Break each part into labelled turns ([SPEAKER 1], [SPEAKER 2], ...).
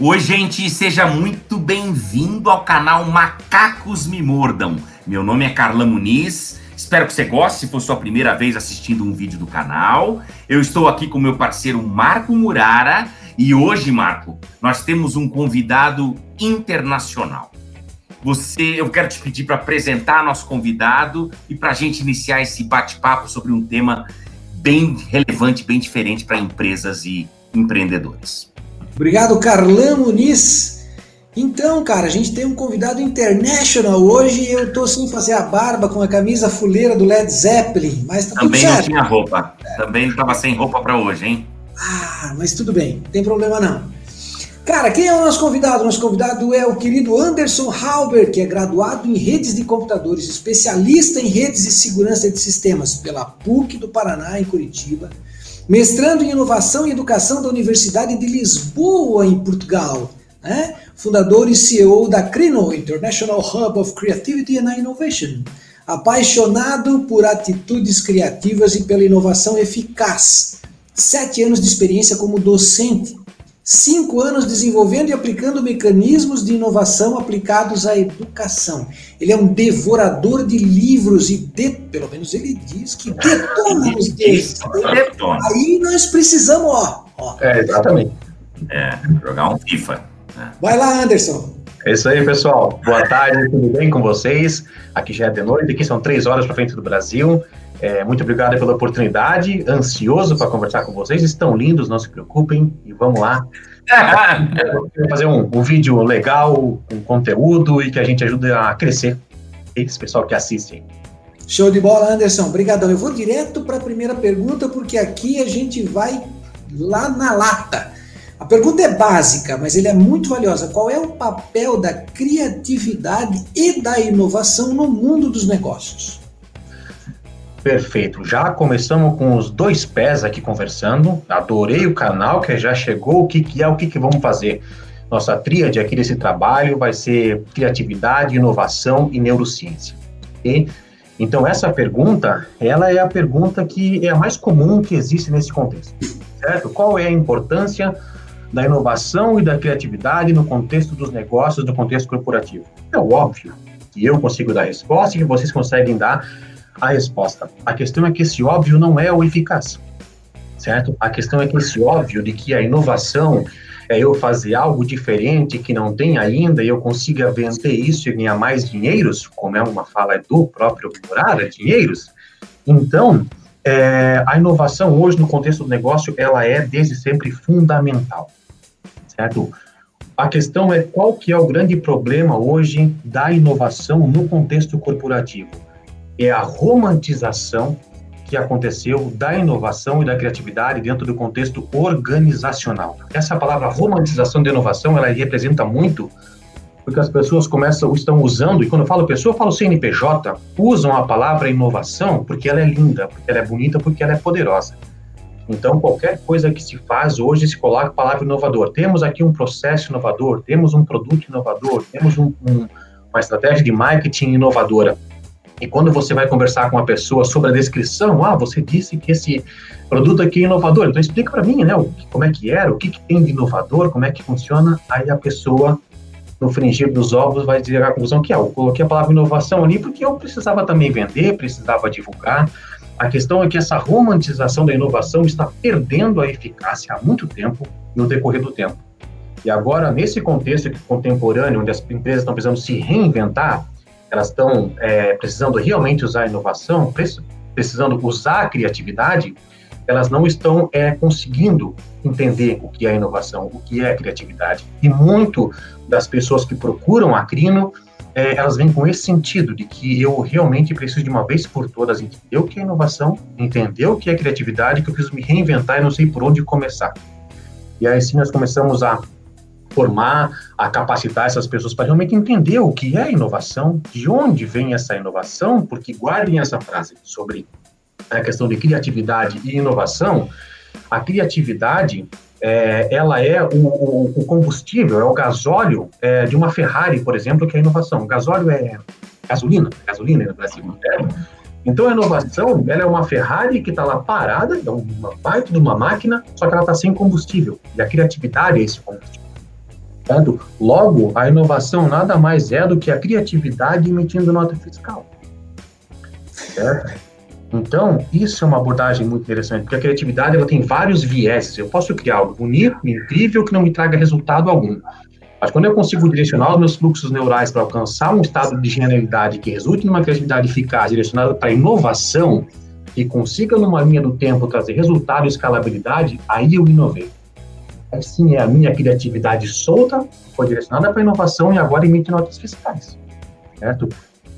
[SPEAKER 1] Oi, gente, seja muito bem-vindo ao canal Macacos Me Mordam. Meu nome é Carla Muniz. Espero que você goste, se for sua primeira vez assistindo um vídeo do canal. Eu estou aqui com meu parceiro Marco Murara e hoje, Marco, nós temos um convidado internacional. Você, eu quero te pedir para apresentar nosso convidado e para a gente iniciar esse bate-papo sobre um tema bem relevante, bem diferente para empresas e empreendedores.
[SPEAKER 2] Obrigado, Carlão Muniz. Então, cara, a gente tem um convidado international hoje. Eu tô sem fazer a barba com a camisa fuleira do Led Zeppelin, mas tá
[SPEAKER 1] Também não tinha roupa. Também estava sem roupa para hoje, hein?
[SPEAKER 2] Ah, mas tudo bem, não tem problema não. Cara, quem é o nosso convidado? Nosso convidado é o querido Anderson Halber, que é graduado em redes de computadores, especialista em redes e segurança de sistemas pela PUC do Paraná, em Curitiba, mestrando em inovação e educação da Universidade de Lisboa, em Portugal, né? fundador e CEO da CRINO, International Hub of Creativity and Innovation, apaixonado por atitudes criativas e pela inovação eficaz, sete anos de experiência como docente, cinco anos desenvolvendo e aplicando mecanismos de inovação aplicados à educação. Ele é um devorador de livros e, de, pelo menos ele diz que detona os deles. Aí nós precisamos, ó. ó.
[SPEAKER 3] É, exatamente.
[SPEAKER 1] É, jogar um FIFA.
[SPEAKER 2] Né? Vai lá, Anderson.
[SPEAKER 3] É isso aí, pessoal. Boa tarde, tudo bem com vocês? Aqui já é de noite, aqui são três horas para frente do Brasil. É, muito obrigado pela oportunidade, ansioso para conversar com vocês. Estão lindos, não se preocupem e vamos lá. fazer um, um, vídeo legal, com conteúdo e que a gente ajude a crescer esse pessoal que assiste.
[SPEAKER 2] Show de bola, Anderson. Obrigadão. Eu vou direto para a primeira pergunta, porque aqui a gente vai lá na lata. A pergunta é básica, mas ele é muito valiosa. Qual é o papel da criatividade e da inovação no mundo dos negócios?
[SPEAKER 3] Perfeito. Já começamos com os dois pés aqui conversando. Adorei o canal que já chegou. O que, que é, o que, que vamos fazer? Nossa tríade aqui desse trabalho vai ser criatividade, inovação e neurociência. Okay? Então essa pergunta, ela é a pergunta que é a mais comum que existe nesse contexto, certo? Qual é a importância da inovação e da criatividade no contexto dos negócios, no contexto corporativo? É óbvio que eu consigo dar a resposta e que vocês conseguem dar a resposta. A questão é que esse óbvio não é o eficaz, certo? A questão é que esse óbvio de que a inovação é eu fazer algo diferente que não tem ainda e eu consiga vender isso e ganhar mais dinheiros, como é uma fala do próprio Murara, dinheiros. Então, é, a inovação hoje no contexto do negócio, ela é desde sempre fundamental, certo? A questão é qual que é o grande problema hoje da inovação no contexto corporativo é a romantização que aconteceu da inovação e da criatividade dentro do contexto organizacional. Essa palavra romantização da inovação, ela representa muito porque as pessoas começam, estão usando, e quando eu falo pessoa, eu falo CNPJ, usam a palavra inovação porque ela é linda, porque ela é bonita, porque ela é poderosa. Então, qualquer coisa que se faz hoje se coloca a palavra inovador. Temos aqui um processo inovador, temos um produto inovador, temos um, um, uma estratégia de marketing inovadora. E quando você vai conversar com a pessoa sobre a descrição, ah, você disse que esse produto aqui é inovador, então explica para mim, né, como é que era, o que, que, tem de inovador, como é que funciona, aí a pessoa, no fringir dos ovos, vai dizer a conclusão que, ah, eu coloquei a palavra inovação ali porque eu precisava também vender, precisava divulgar. A questão é que essa romantização da inovação está perdendo a eficácia há muito tempo no decorrer do tempo. E agora, nesse contexto contemporâneo, onde as empresas estão precisando se reinventar, elas estão é, precisando realmente usar a inovação, precisando usar a criatividade, elas não estão é, conseguindo entender o que é inovação, o que é criatividade. E muito das pessoas que procuram a Crino, é, elas vêm com esse sentido de que eu realmente preciso de uma vez por todas entender o que é inovação, entender o que é criatividade, que eu preciso me reinventar e não sei por onde começar. E aí sim nós começamos a formar, a capacitar essas pessoas para realmente entender o que é inovação, de onde vem essa inovação, porque guardem essa frase sobre a questão de criatividade e inovação. A criatividade é, ela é o, o, o, combustível, é o gasóleo é, de uma Ferrari, por exemplo, que é inovação. O gasóleo é gasolina, gasolina no Brasil. É. Então a inovação ela é uma Ferrari que está lá parada, é uma baita de uma máquina, só que ela está sem combustível. E a criatividade é esse combustível. Certo? Logo, a inovação nada mais é do que a criatividade emitindo nota fiscal. Certo? Então, isso é uma abordagem muito interessante, porque a criatividade ela tem vários vieses. Eu posso criar algo bonito, incrível, que não me traga resultado algum. Mas quando eu consigo direcionar os meus fluxos neurais para alcançar um estado de genialidade que resulte numa criatividade eficaz, direcionada para inovação, e consiga numa linha do tempo trazer resultado e escalabilidade, aí eu inovei. Assim é a minha criatividade solta, foi direcionada para inovação e agora emite notas fiscais, certo?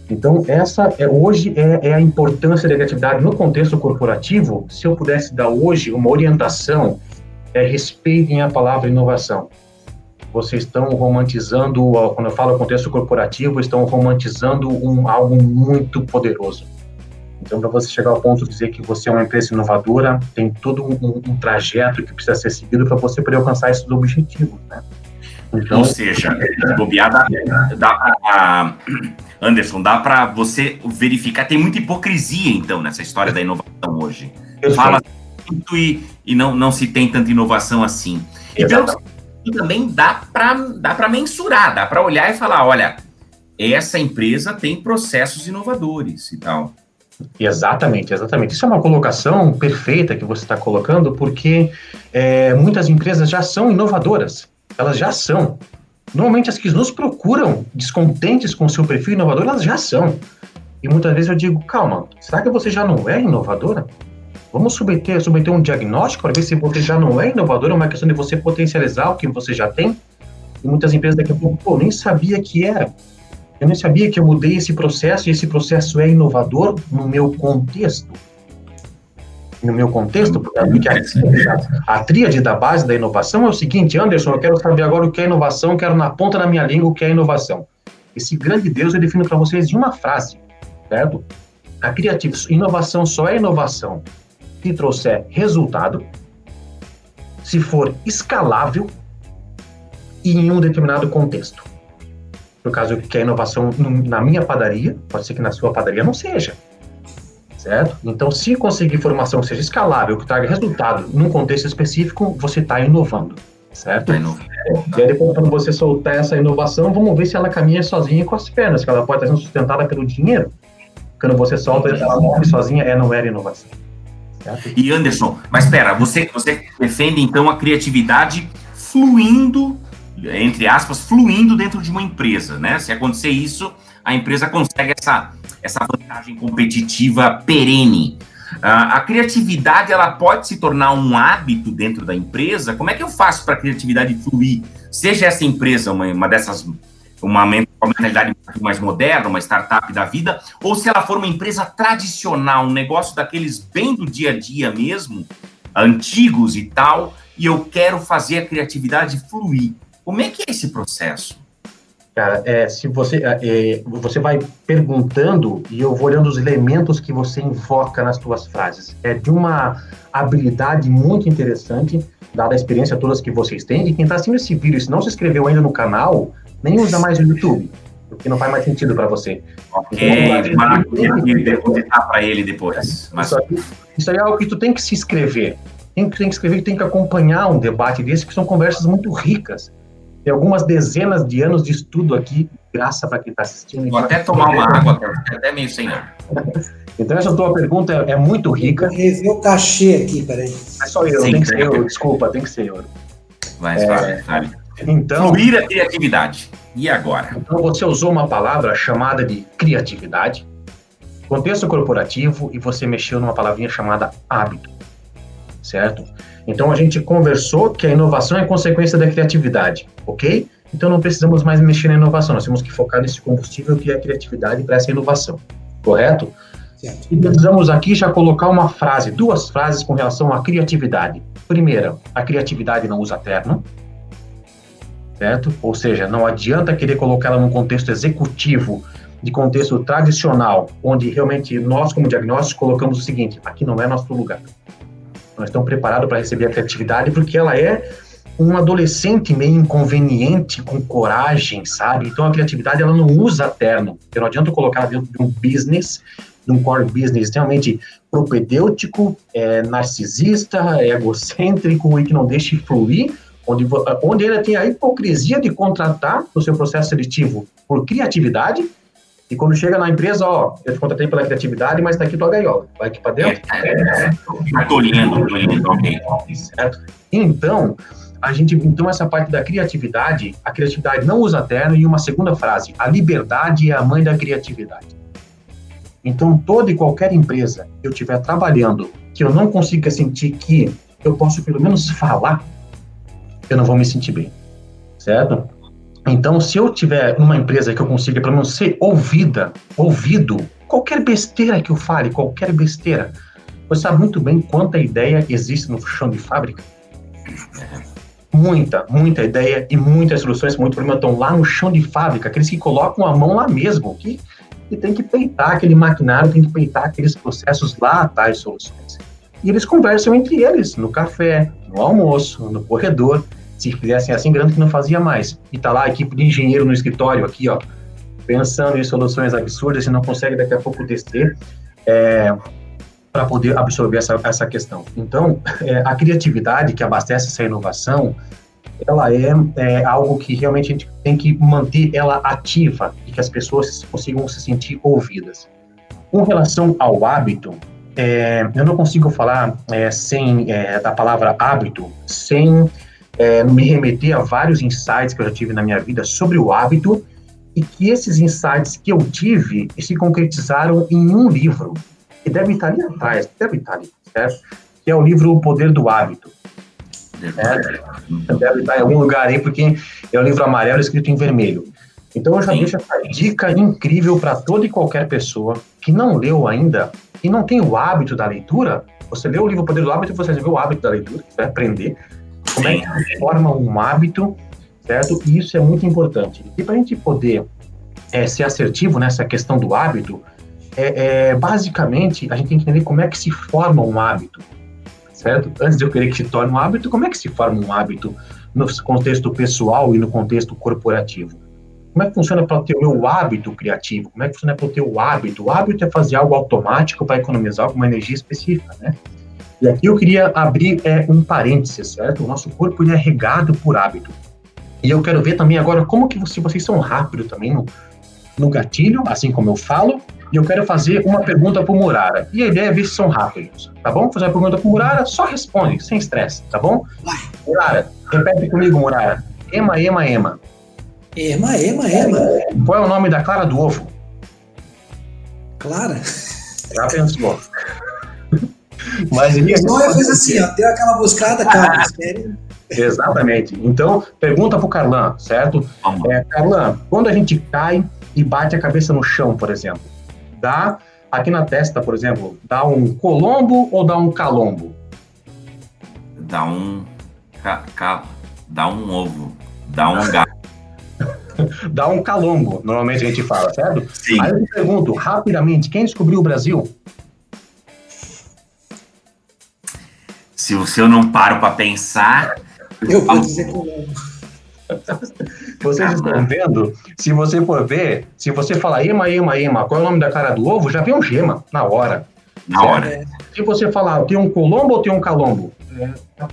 [SPEAKER 3] Então, essa é hoje é, é, a importância da criatividade no contexto corporativo. Se eu pudesse dar hoje uma orientação, é respeitem a palavra inovação. Vocês estão romantizando, quando eu falo contexto corporativo, estão romantizando um, algo muito poderoso. Então, para você chegar ao ponto de dizer que você é uma empresa inovadora, tem todo um, um trajeto que precisa ser seguido para você poder alcançar esses objetivos, né?
[SPEAKER 1] Então, Ou seja, bobeada, dá pra, Anderson, dá para você verificar, tem muita hipocrisia, então, nessa história da inovação hoje. Fala muito e, e não, não se tem tanta inovação assim. E pelo que também dá para dá mensurar, dá para olhar e falar, olha, essa empresa tem processos inovadores e tal.
[SPEAKER 3] Exatamente, exatamente. Isso é uma colocação perfeita que você está colocando, porque é, muitas empresas já são inovadoras elas já são. Normalmente as que nos procuram descontentes com o seu perfil inovador, elas já são. E muitas vezes eu digo, calma, será que você já não é inovadora? Vamos submeter, submeter um diagnóstico para ver se você já não é inovadora, é uma questão de você potencializar o que você já tem. E muitas empresas daqui a pouco, pô, nem sabia que era. Eu nem sabia que eu mudei esse processo e esse processo é inovador no meu contexto no meu contexto, porque a, a tríade da base da inovação é o seguinte, Anderson, eu quero saber agora o que é inovação, quero na ponta da minha língua o que é inovação. Esse grande Deus eu defino para vocês de uma frase, certo? A criativa, inovação só é inovação se trouxer resultado, se for escalável e em um determinado contexto. No caso que é inovação na minha padaria, pode ser que na sua padaria não seja certo? Então, se conseguir informação que seja escalável, que traga resultado num contexto específico, você está inovando, certo? Tá inovando. E aí, depois, quando você soltar essa inovação, vamos ver se ela caminha sozinha com as pernas, que ela pode estar sendo sustentada pelo dinheiro. Quando você solta, ela morre sozinha, é, não era inovação.
[SPEAKER 1] Certo? E Anderson, mas espera, você, você defende então a criatividade fluindo, entre aspas, fluindo dentro de uma empresa, né? Se acontecer isso, a empresa consegue essa essa vantagem competitiva perene. Uh, a criatividade ela pode se tornar um hábito dentro da empresa. Como é que eu faço para a criatividade fluir? Seja essa empresa uma, uma dessas uma mentalidade mais moderna, uma startup da vida, ou se ela for uma empresa tradicional, um negócio daqueles bem do dia a dia mesmo, antigos e tal, e eu quero fazer a criatividade fluir. Como é que é esse processo?
[SPEAKER 3] Cara, é, se você, é, é, você vai perguntando e eu vou olhando os elementos que você invoca nas suas frases. É de uma habilidade muito interessante, dada a experiência todas que vocês têm. E quem está assistindo esse vídeo se não se inscreveu ainda no canal, nem usa mais o YouTube, porque não faz mais sentido para você.
[SPEAKER 1] Ok, então, depositar para ele depois. Mas...
[SPEAKER 3] Isso, aí, isso aí é algo que tu tem que se inscrever. Tem que, tem que escrever, tem que acompanhar um debate desse, que são conversas muito ricas tem algumas dezenas de anos de estudo aqui, graça para quem está assistindo.
[SPEAKER 1] Vou até tomar uma água, até meio sem ar.
[SPEAKER 3] Então, essa tua pergunta é, é muito rica.
[SPEAKER 2] Eu rever o cachê aqui, peraí.
[SPEAKER 3] É só eu, Sim, tem que ser eu, desculpa, tem que ser eu.
[SPEAKER 1] Vai, é, vale. Então, Fluir a criatividade. E agora?
[SPEAKER 3] Então, você usou uma palavra chamada de criatividade, contexto corporativo, e você mexeu numa palavrinha chamada hábito, certo? Então a gente conversou que a inovação é consequência da criatividade, ok? Então não precisamos mais mexer na inovação, nós temos que focar nesse combustível que é a criatividade para essa inovação, correto? Certo. E precisamos aqui já colocar uma frase, duas frases com relação à criatividade. Primeira, a criatividade não usa terno, certo? Ou seja, não adianta querer colocá-la num contexto executivo, de contexto tradicional, onde realmente nós, como diagnósticos, colocamos o seguinte: aqui não é nosso lugar nós estamos preparados para receber a criatividade, porque ela é um adolescente meio inconveniente, com coragem, sabe? Então a criatividade ela não usa terno. Então, não adianta colocar dentro de um business, de um core business extremamente propedêutico, é, narcisista, egocêntrico e que não deixe fluir, onde, onde ele tem a hipocrisia de contratar o seu processo seletivo por criatividade, e quando chega na empresa, ó, eu te contratei pela criatividade, mas tá aqui tua gaiola. Vai aqui para dentro.
[SPEAKER 1] Tô lindo, tô lindo, ok.
[SPEAKER 3] Certo? Então, a gente, então essa parte da criatividade, a criatividade não usa terno e uma segunda frase, a liberdade é a mãe da criatividade. Então, toda e qualquer empresa que eu estiver trabalhando, que eu não consiga sentir que eu posso pelo menos falar, eu não vou me sentir bem, certo? Então, se eu tiver uma empresa que eu consiga pelo menos ser ouvida, ouvido, qualquer besteira que eu fale, qualquer besteira, você sabe muito bem quanta ideia existe no chão de fábrica. Muita, muita ideia e muitas soluções, muito problema estão lá no chão de fábrica, aqueles que colocam a mão lá mesmo, que, que tem que peitar aquele maquinário, tem que peitar aqueles processos lá, tais soluções. E eles conversam entre eles, no café, no almoço, no corredor, se fizessem assim grande que não fazia mais. E tá lá a equipe de engenheiro no escritório aqui, ó, pensando em soluções absurdas e não consegue daqui a pouco descer é, para poder absorver essa, essa questão. Então, é, a criatividade que abastece essa inovação, ela é, é, algo que realmente a gente tem que manter ela ativa e que as pessoas consigam se sentir ouvidas. Com relação ao hábito, é, eu não consigo falar é, sem é, da palavra hábito, sem é, me remeter a vários insights que eu já tive na minha vida sobre o hábito e que esses insights que eu tive se concretizaram em um livro, que deve estar ali atrás, deve estar ali, certo? Que é o livro O Poder do Hábito. Deve estar em algum lugar aí, porque é um livro amarelo escrito em vermelho. Então eu já Sim. deixo essa dica incrível para toda e qualquer pessoa que não leu ainda e não tem o hábito da leitura. Você lê o livro O Poder do Hábito e você vê o hábito da leitura, vai aprender como é que forma um hábito, certo? E isso é muito importante. E para a gente poder é, ser assertivo nessa questão do hábito, é, é, basicamente a gente tem que entender como é que se forma um hábito, certo? Antes de eu querer que se torne um hábito, como é que se forma um hábito no contexto pessoal e no contexto corporativo? Como é que funciona para ter o meu hábito criativo? Como é que funciona para ter o hábito? O hábito é fazer algo automático para economizar alguma energia específica, né? E aqui eu queria abrir é, um parênteses, certo? O nosso corpo ele é regado por hábito. E eu quero ver também agora como que se vocês são rápidos também no, no gatilho, assim como eu falo, e eu quero fazer uma pergunta para o Murara. E a ideia é ver se são rápidos, tá bom? Fazer uma pergunta para o Murara, só responde, sem estresse, tá bom? Murara, repete comigo, Murara. Ema, ema, ema.
[SPEAKER 2] Ema, ema, ema.
[SPEAKER 3] Qual é o nome da clara do ovo?
[SPEAKER 2] Clara?
[SPEAKER 3] Já pensou.
[SPEAKER 2] Mas ele Só fez assim, ó, deu aquela buscada, calma,
[SPEAKER 3] Exatamente. Então, pergunta para o Carlan, certo? É, Carlan, quando a gente cai e bate a cabeça no chão, por exemplo, dá aqui na testa, por exemplo, dá um colombo ou dá um calombo?
[SPEAKER 1] Dá um ca, ca, dá um ovo, dá um gato.
[SPEAKER 3] dá um calombo, normalmente a gente fala, certo?
[SPEAKER 1] Sim.
[SPEAKER 3] Aí eu te pergunto rapidamente, quem descobriu o Brasil?
[SPEAKER 1] Se, se eu não paro para pensar.
[SPEAKER 2] Eu vou dizer como.
[SPEAKER 3] Vocês estão vendo? Se você for ver, se você falar ema, ema, ema, qual é o nome da cara do ovo, já vem um gema na hora.
[SPEAKER 1] Na hora.
[SPEAKER 3] Se você falar, tem um colombo ou tem um calombo? É,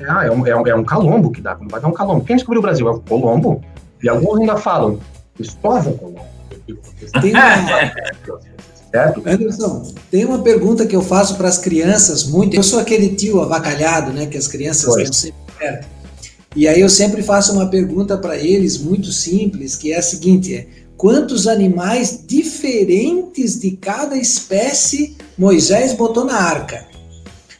[SPEAKER 3] ah, é um, é, um, é um calombo que dá, não vai dar um calombo. Quem descobriu o Brasil? É o colombo. E alguns ainda falam, Cristóvão Colombo.
[SPEAKER 2] Tem uma, Certo? Anderson, tem uma pergunta que eu faço para as crianças muito. Eu sou aquele tio avacalhado, né? Que as crianças pois. estão sempre perto. E aí eu sempre faço uma pergunta para eles muito simples, que é a seguinte: é, quantos animais diferentes de cada espécie Moisés botou na arca?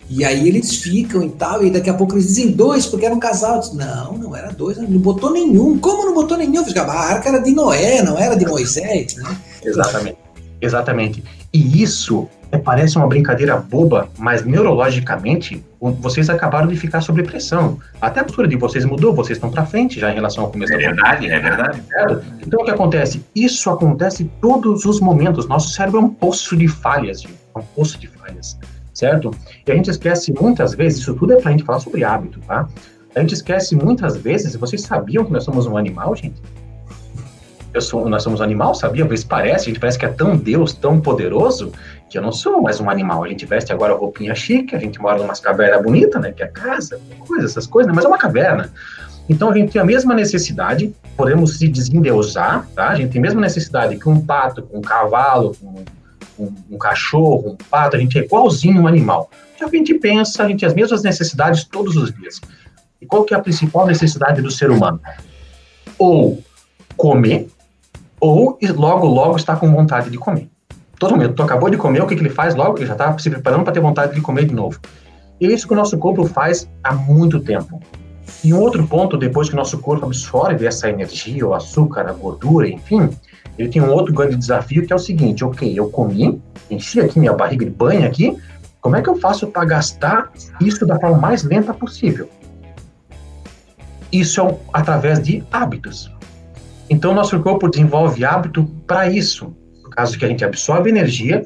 [SPEAKER 2] E aí eles ficam e tal, e daqui a pouco eles dizem dois, porque era um casal. Disse, não, não era dois, não botou nenhum. Como não botou nenhum? Eu a arca era de Noé, não era de Moisés, né?
[SPEAKER 3] Exatamente. Exatamente. E isso é, parece uma brincadeira boba, mas neurologicamente vocês acabaram de ficar sob pressão. Até a postura de vocês mudou, vocês estão para frente já em relação ao começo
[SPEAKER 1] é
[SPEAKER 3] da
[SPEAKER 1] verdade, é verdade.
[SPEAKER 3] Então o que acontece? Isso acontece todos os momentos. Nosso cérebro é um poço de falhas, gente. É um poço de falhas, certo? E a gente esquece muitas vezes, isso tudo é para a gente falar sobre hábito, tá? A gente esquece muitas vezes, vocês sabiam que nós somos um animal, gente? Sou, nós somos um animal, sabia? Às vezes parece, a gente parece que é tão Deus, tão poderoso, que eu não sou mais um animal. A gente veste agora roupinha chique, a gente mora numa caverna bonita, né? Que é casa, coisa, essas coisas, né? mas é uma caverna. Então a gente tem a mesma necessidade, podemos se desendeusar, tá? A gente tem a mesma necessidade que um pato, um cavalo, um, um, um cachorro, um pato, a gente é igualzinho um animal. Então a gente pensa, a gente tem as mesmas necessidades todos os dias. E qual que é a principal necessidade do ser humano? Ou comer, ou logo, logo está com vontade de comer. Todo mundo, tu acabou de comer, o que, que ele faz logo? Ele já está se preparando para ter vontade de comer de novo. E é isso que o nosso corpo faz há muito tempo. E um outro ponto, depois que o nosso corpo absorve essa energia, o açúcar, a gordura, enfim, ele tem um outro grande desafio que é o seguinte: ok, eu comi, enchi aqui minha barriga de banho aqui, como é que eu faço para gastar isso da forma mais lenta possível? Isso é através de hábitos. Então, nosso corpo desenvolve hábito para isso. No caso que a gente absorve energia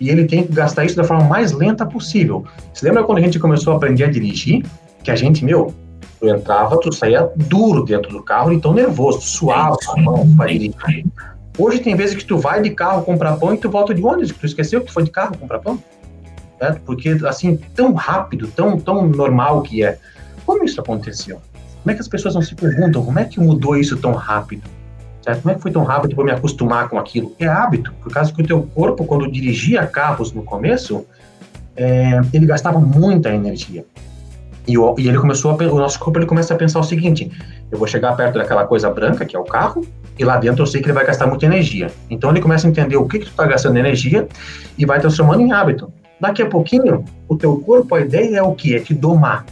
[SPEAKER 3] e ele tem que gastar isso da forma mais lenta possível. Você lembra quando a gente começou a aprender a dirigir? Que a gente, meu, tu entrava, tu saía duro dentro do carro, então nervoso, suava a mão para dirigir. Hoje tem vezes que tu vai de carro comprar pão e tu volta de ônibus, que tu esqueceu que tu foi de carro comprar pão. Certo? Porque, assim, tão rápido, tão, tão normal que é. Como isso aconteceu? Como é que as pessoas não se perguntam como é que mudou isso tão rápido? Certo? Como é que foi tão rápido para me acostumar com aquilo? É hábito, por causa que o teu corpo, quando dirigia carros no começo, é, ele gastava muita energia. E, o, e ele começou a, o nosso corpo ele começa a pensar o seguinte: eu vou chegar perto daquela coisa branca que é o carro e lá dentro eu sei que ele vai gastar muita energia. Então ele começa a entender o que que tu está gastando energia e vai transformando em hábito. Daqui a pouquinho, o teu corpo, a ideia é o que? É te domar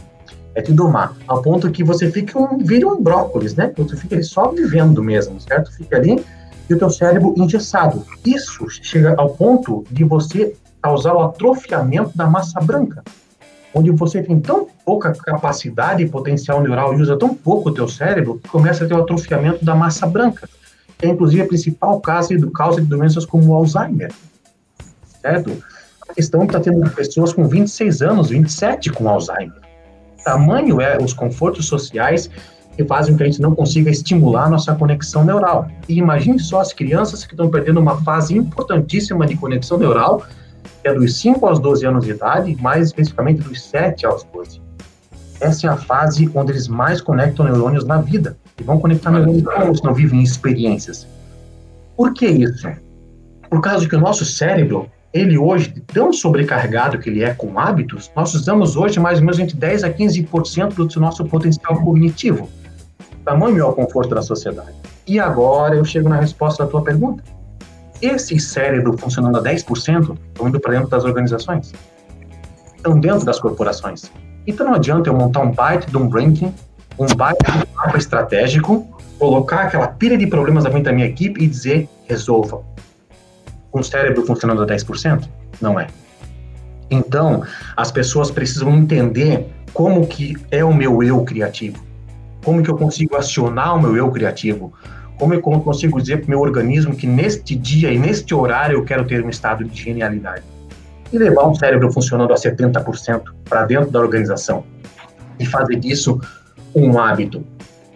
[SPEAKER 3] é te domar, ao ponto que você fica um, vira um brócolis, né? Você fica só vivendo mesmo, certo? Fica ali e o teu cérebro engessado. Isso chega ao ponto de você causar o atrofiamento da massa branca, onde você tem tão pouca capacidade e potencial neural e usa tão pouco o teu cérebro que começa a ter o atrofiamento da massa branca, que é inclusive a principal causa de, causa de doenças como o Alzheimer, certo? A questão está tendo pessoas com 26 anos, 27 com Alzheimer tamanho é os confortos sociais que fazem com que a gente não consiga estimular a nossa conexão neural. E imagine só as crianças que estão perdendo uma fase importantíssima de conexão neural, que é dos 5 aos 12 anos de idade, mais especificamente dos 7 aos 12. Essa é a fase onde eles mais conectam neurônios na vida. E vão conectar neurônios como se não vivem experiências. Por que isso? Por causa que o nosso cérebro ele hoje, tão sobrecarregado que ele é com hábitos, nós usamos hoje mais ou menos entre 10 a 15% do nosso potencial cognitivo. Tamanho é o conforto da sociedade. E agora eu chego na resposta da tua pergunta. Esse cérebro funcionando a 10% estão indo para dentro das organizações. Estão dentro das corporações. Então não adianta eu montar um byte de um ranking, um byte de um mapa estratégico, colocar aquela pilha de problemas frente da minha equipe e dizer resolva um cérebro funcionando a 10%? Não é. Então, as pessoas precisam entender como que é o meu eu criativo. Como que eu consigo acionar o meu eu criativo? Como eu consigo dizer para o meu organismo que neste dia e neste horário eu quero ter um estado de genialidade? E levar um cérebro funcionando a 70% para dentro da organização. E fazer disso um hábito.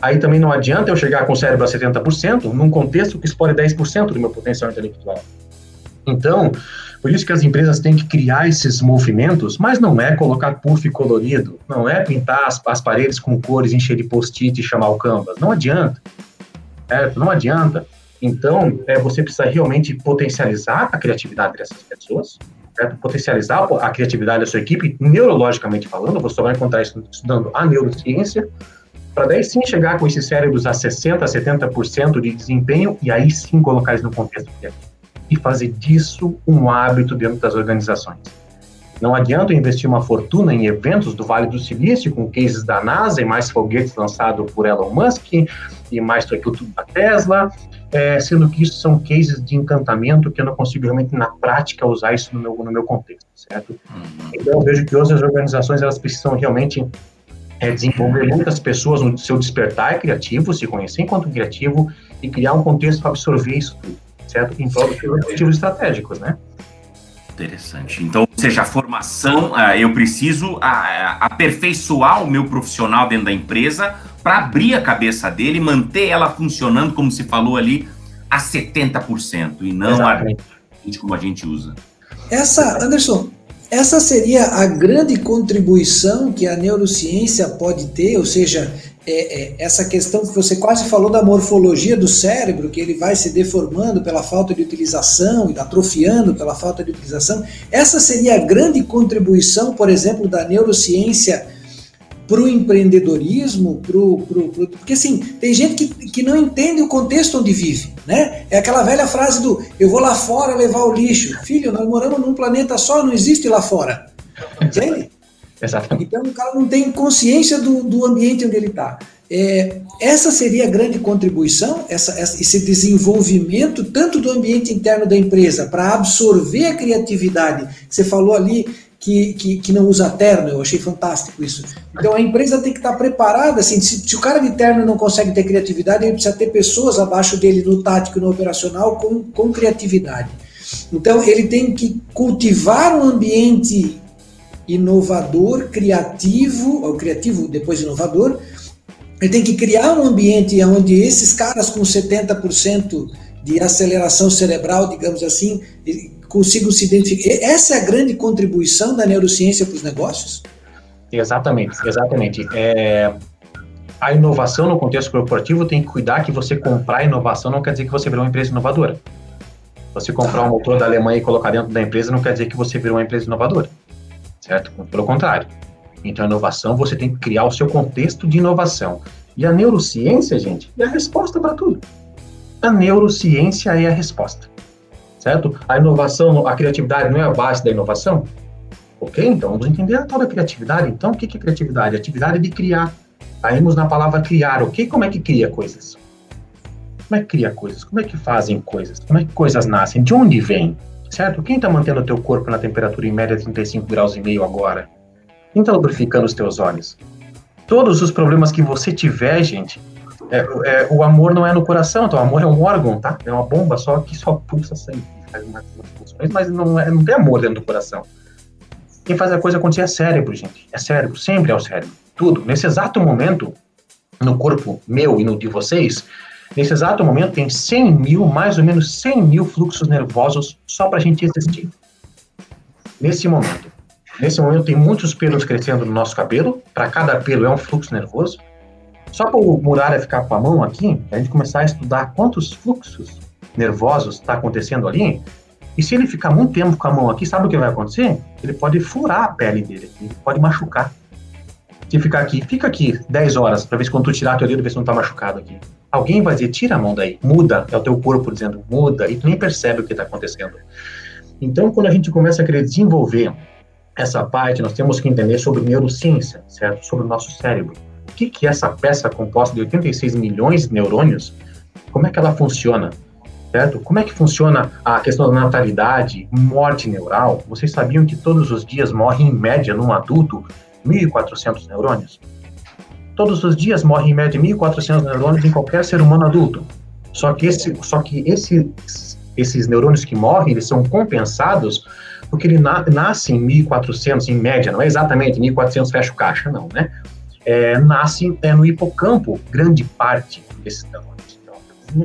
[SPEAKER 3] Aí também não adianta eu chegar com o cérebro a 70% num contexto que explore 10% do meu potencial intelectual. Então, por isso que as empresas têm que criar esses movimentos, mas não é colocar puff colorido, não é pintar as, as paredes com cores, encher de post-it e chamar o canvas. Não adianta. Certo? Não adianta. Então, é, você precisa realmente potencializar a criatividade dessas pessoas, certo? potencializar a criatividade da sua equipe, neurologicamente falando, você vai encontrar isso estudando a neurociência, para daí sim chegar com esses cérebros a 60%, 70% de desempenho e aí sim colocar isso no contexto criativo e fazer disso um hábito dentro das organizações. Não adianta investir uma fortuna em eventos do Vale do Silício, com cases da NASA e mais foguetes lançados por Elon Musk e mais aquilo tudo da Tesla, é, sendo que isso são cases de encantamento que eu não consigo realmente na prática usar isso no meu, no meu contexto, certo? Uhum. Então eu vejo que hoje as organizações elas precisam realmente é, desenvolver muitas pessoas no seu despertar criativo, se conhecer enquanto criativo e criar um contexto para absorver isso tudo certo? Em prol dos objetivos estratégicos, né?
[SPEAKER 1] Interessante. Então, ou seja, a formação, uh, eu preciso uh, aperfeiçoar o meu profissional dentro da empresa para abrir a cabeça dele, manter ela funcionando, como se falou ali, a 70%, e não Exatamente. a como a gente usa.
[SPEAKER 2] Essa, Anderson, essa seria a grande contribuição que a neurociência pode ter, ou seja, é, é, essa questão que você quase falou da morfologia do cérebro, que ele vai se deformando pela falta de utilização e atrofiando pela falta de utilização, essa seria a grande contribuição, por exemplo, da neurociência para o empreendedorismo, pro, pro, pro, porque assim, tem gente que, que não entende o contexto onde vive, né? É aquela velha frase do eu vou lá fora levar o lixo. Filho, nós moramos num planeta só, não existe lá fora. Entende? Exatamente. Então o cara não tem consciência do, do ambiente onde ele está. É, essa seria a grande contribuição, essa, esse desenvolvimento tanto do ambiente interno da empresa para absorver a criatividade. Você falou ali que, que, que, não usa terno, eu achei fantástico isso. Então a empresa tem que estar preparada, assim, se, se, o cara de terno não consegue ter criatividade, ele precisa ter pessoas abaixo dele no tático e no operacional com, com criatividade. Então ele tem que cultivar um ambiente inovador, criativo, ou criativo depois inovador, ele tem que criar um ambiente onde esses caras com 70% de aceleração cerebral, digamos assim, consigam se identificar. Essa é a grande contribuição da neurociência para os negócios?
[SPEAKER 3] Exatamente, exatamente. É, a inovação no contexto corporativo tem que cuidar que você comprar inovação não quer dizer que você virou uma empresa inovadora. Você comprar um motor da Alemanha e colocar dentro da empresa não quer dizer que você virou uma empresa inovadora certo? Pelo contrário. Então, a inovação, você tem que criar o seu contexto de inovação. E a neurociência, gente, é a resposta para tudo. A neurociência é a resposta, certo? A inovação, a criatividade não é a base da inovação? Ok, então vamos entender a tal da criatividade. Então, o que é criatividade? Atividade de criar. Caímos na palavra criar, ok? Como é que cria coisas? Como é que cria coisas? Como é que fazem coisas? Como é que coisas nascem? De onde vêm? Certo? Quem está mantendo o teu corpo na temperatura em média 35 graus e meio agora? Quem está lubrificando os teus olhos? Todos os problemas que você tiver, gente, é, é, o amor não é no coração, então o amor é um órgão, tá? É uma bomba só que só pulsa sangue, faz umas funções, mas não, é, não tem amor dentro do coração. Quem faz a coisa acontecer é cérebro, gente. É cérebro, sempre é o cérebro. Tudo. Nesse exato momento, no corpo meu e no de vocês, Nesse exato momento, tem 100 mil, mais ou menos 100 mil fluxos nervosos só para a gente existir. Nesse momento. Nesse momento, tem muitos pelos crescendo no nosso cabelo. Para cada pelo é um fluxo nervoso. Só para o Muralha ficar com a mão aqui, a gente começar a estudar quantos fluxos nervosos está acontecendo ali. E se ele ficar muito tempo com a mão aqui, sabe o que vai acontecer? Ele pode furar a pele dele, ele pode machucar. Se ficar aqui, fica aqui 10 horas, para ver se quando tu tirar teu dedo, ver se não está machucado aqui alguém vai dizer, tira a mão daí, muda, é o teu corpo dizendo, muda, e tu nem percebe o que está acontecendo. Então, quando a gente começa a querer desenvolver essa parte, nós temos que entender sobre neurociência, certo? Sobre o nosso cérebro. O que, que essa peça composta de 86 milhões de neurônios, como é que ela funciona, certo? Como é que funciona a questão da natalidade, morte neural? Vocês sabiam que todos os dias morrem, em média, num adulto, 1.400 neurônios? Todos os dias morrem em média 1.400 neurônios em qualquer ser humano adulto. Só que, esse, só que esse, esses neurônios que morrem, eles são compensados porque ele na, nasce em 1.400 em média, não é exatamente 1.400 fecha o caixa, não, né? É, nasce é, no hipocampo, grande parte desses neurônios. Então,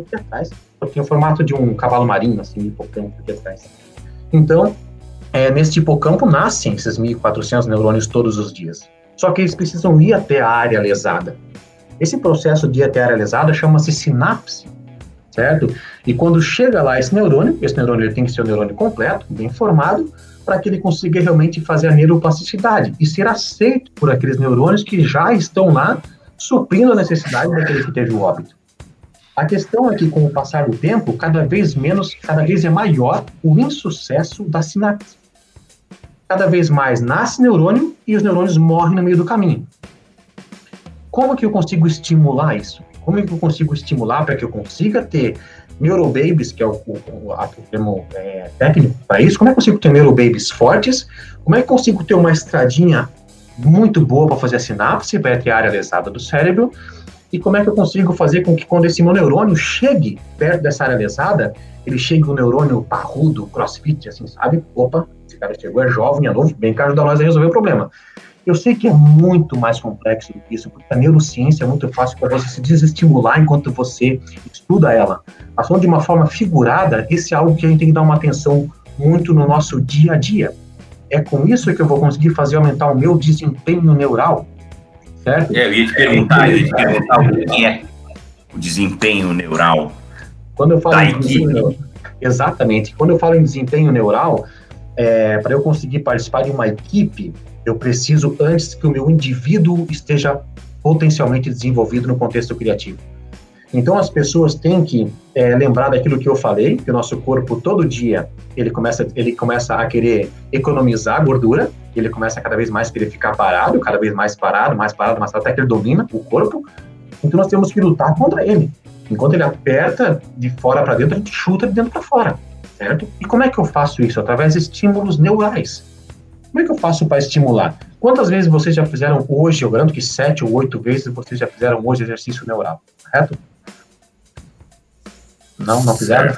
[SPEAKER 3] aqui atrás, tem o formato de um cavalo marinho, assim, hipocampo aqui atrás. Então, é, nesse hipocampo nascem esses 1.400 neurônios todos os dias. Só que eles precisam ir até a área lesada. Esse processo de ir até a área lesada chama-se sinapse, certo? E quando chega lá esse neurônio, esse neurônio ele tem que ser um neurônio completo, bem formado, para que ele consiga realmente fazer a neuroplasticidade e ser aceito por aqueles neurônios que já estão lá, suprindo a necessidade daquele que teve o óbito. A questão é que, com o passar do tempo, cada vez menos, cada vez é maior o insucesso da sinapse cada vez mais nasce neurônio e os neurônios morrem no meio do caminho. Como que eu consigo estimular isso? Como que eu consigo estimular para que eu consiga ter neurobabies, que é o, o, o termo é, técnico para isso? Como é que eu consigo ter neurobabies fortes? Como é que eu consigo ter uma estradinha muito boa para fazer a sinapse, para ter a área lesada do cérebro? E como é que eu consigo fazer com que quando esse meu neurônio chegue perto dessa área lesada, ele chegue um neurônio parrudo, crossfit, assim, sabe? Opa, cara chegou, é jovem, é novo, vem cá ajudar nós a resolver o problema. Eu sei que é muito mais complexo do que isso, porque a neurociência é muito fácil para você se desestimular enquanto você estuda ela. Mas falando de uma forma figurada, esse é algo que a gente tem que dar uma atenção muito no nosso dia a dia. É com isso que eu vou conseguir fazer aumentar o meu desempenho neural,
[SPEAKER 1] certo? É, eu ia te perguntar, eu ia te perguntar o que é o desempenho neural.
[SPEAKER 3] Quando eu falo da em desempenho, exatamente. Quando eu falo em desempenho neural, é, para eu conseguir participar de uma equipe, eu preciso antes que o meu indivíduo esteja potencialmente desenvolvido no contexto criativo. Então as pessoas têm que é, lembrar daquilo que eu falei, que o nosso corpo todo dia ele começa, ele começa a querer economizar gordura, ele começa cada vez mais querer ficar parado, cada vez mais parado, mais parado, mais até que ele domina o corpo. Então nós temos que lutar contra ele. Enquanto ele aperta de fora para dentro, a gente chuta de dentro para fora, certo? E como é que eu faço isso? Através de estímulos neurais. Como é que eu faço para estimular? Quantas vezes vocês já fizeram hoje, eu garanto que sete ou oito vezes vocês já fizeram hoje exercício neural, correto? Não, não fizeram?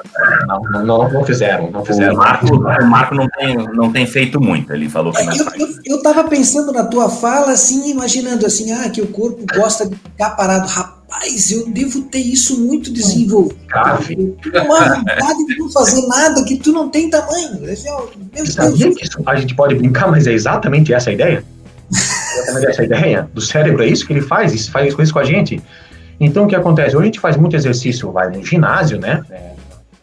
[SPEAKER 3] Não, não, não, fizeram, não fizeram.
[SPEAKER 1] O Marco, o Marco não, tem, não tem feito muito, ele falou que não
[SPEAKER 2] eu, eu, eu tava pensando na tua fala, assim, imaginando assim, ah, que o corpo gosta de ficar parado. Rapaz, eu devo ter isso muito desenvolvido. Grave. Uma vontade de não fazer nada que tu não tem tamanho.
[SPEAKER 3] Meu Sabia que isso a gente pode brincar, mas é exatamente essa a ideia? exatamente essa a ideia do cérebro, é isso que ele faz, isso faz coisas com a gente. Então, o que acontece? Hoje a gente faz muito exercício, vai no ginásio, né? É,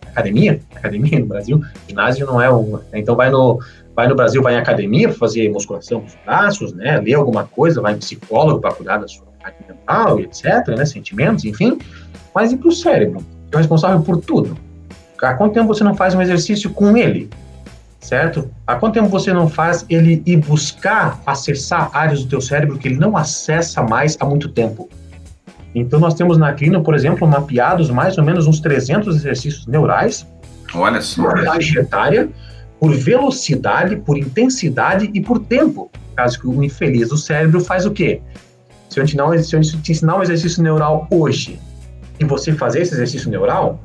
[SPEAKER 3] academia, academia no Brasil, ginásio não é um. Então, vai no, vai no Brasil, vai em academia fazer musculação dos braços, né? Ler alguma coisa, vai em psicólogo para cuidar da sua mental, etc., né? Sentimentos, enfim. Mas e para o cérebro? Que é responsável por tudo. Há quanto tempo você não faz um exercício com ele? Certo? Há quanto tempo você não faz ele ir buscar acessar áreas do teu cérebro que ele não acessa mais há muito tempo? Então, nós temos na clínica, por exemplo, mapeados mais ou menos uns 300 exercícios neurais.
[SPEAKER 1] Olha só.
[SPEAKER 3] Por faixa etária, por velocidade, por intensidade e por tempo. Caso que o infeliz do cérebro faz o quê? Se se eu te ensinar um exercício neural hoje e você fazer esse exercício neural,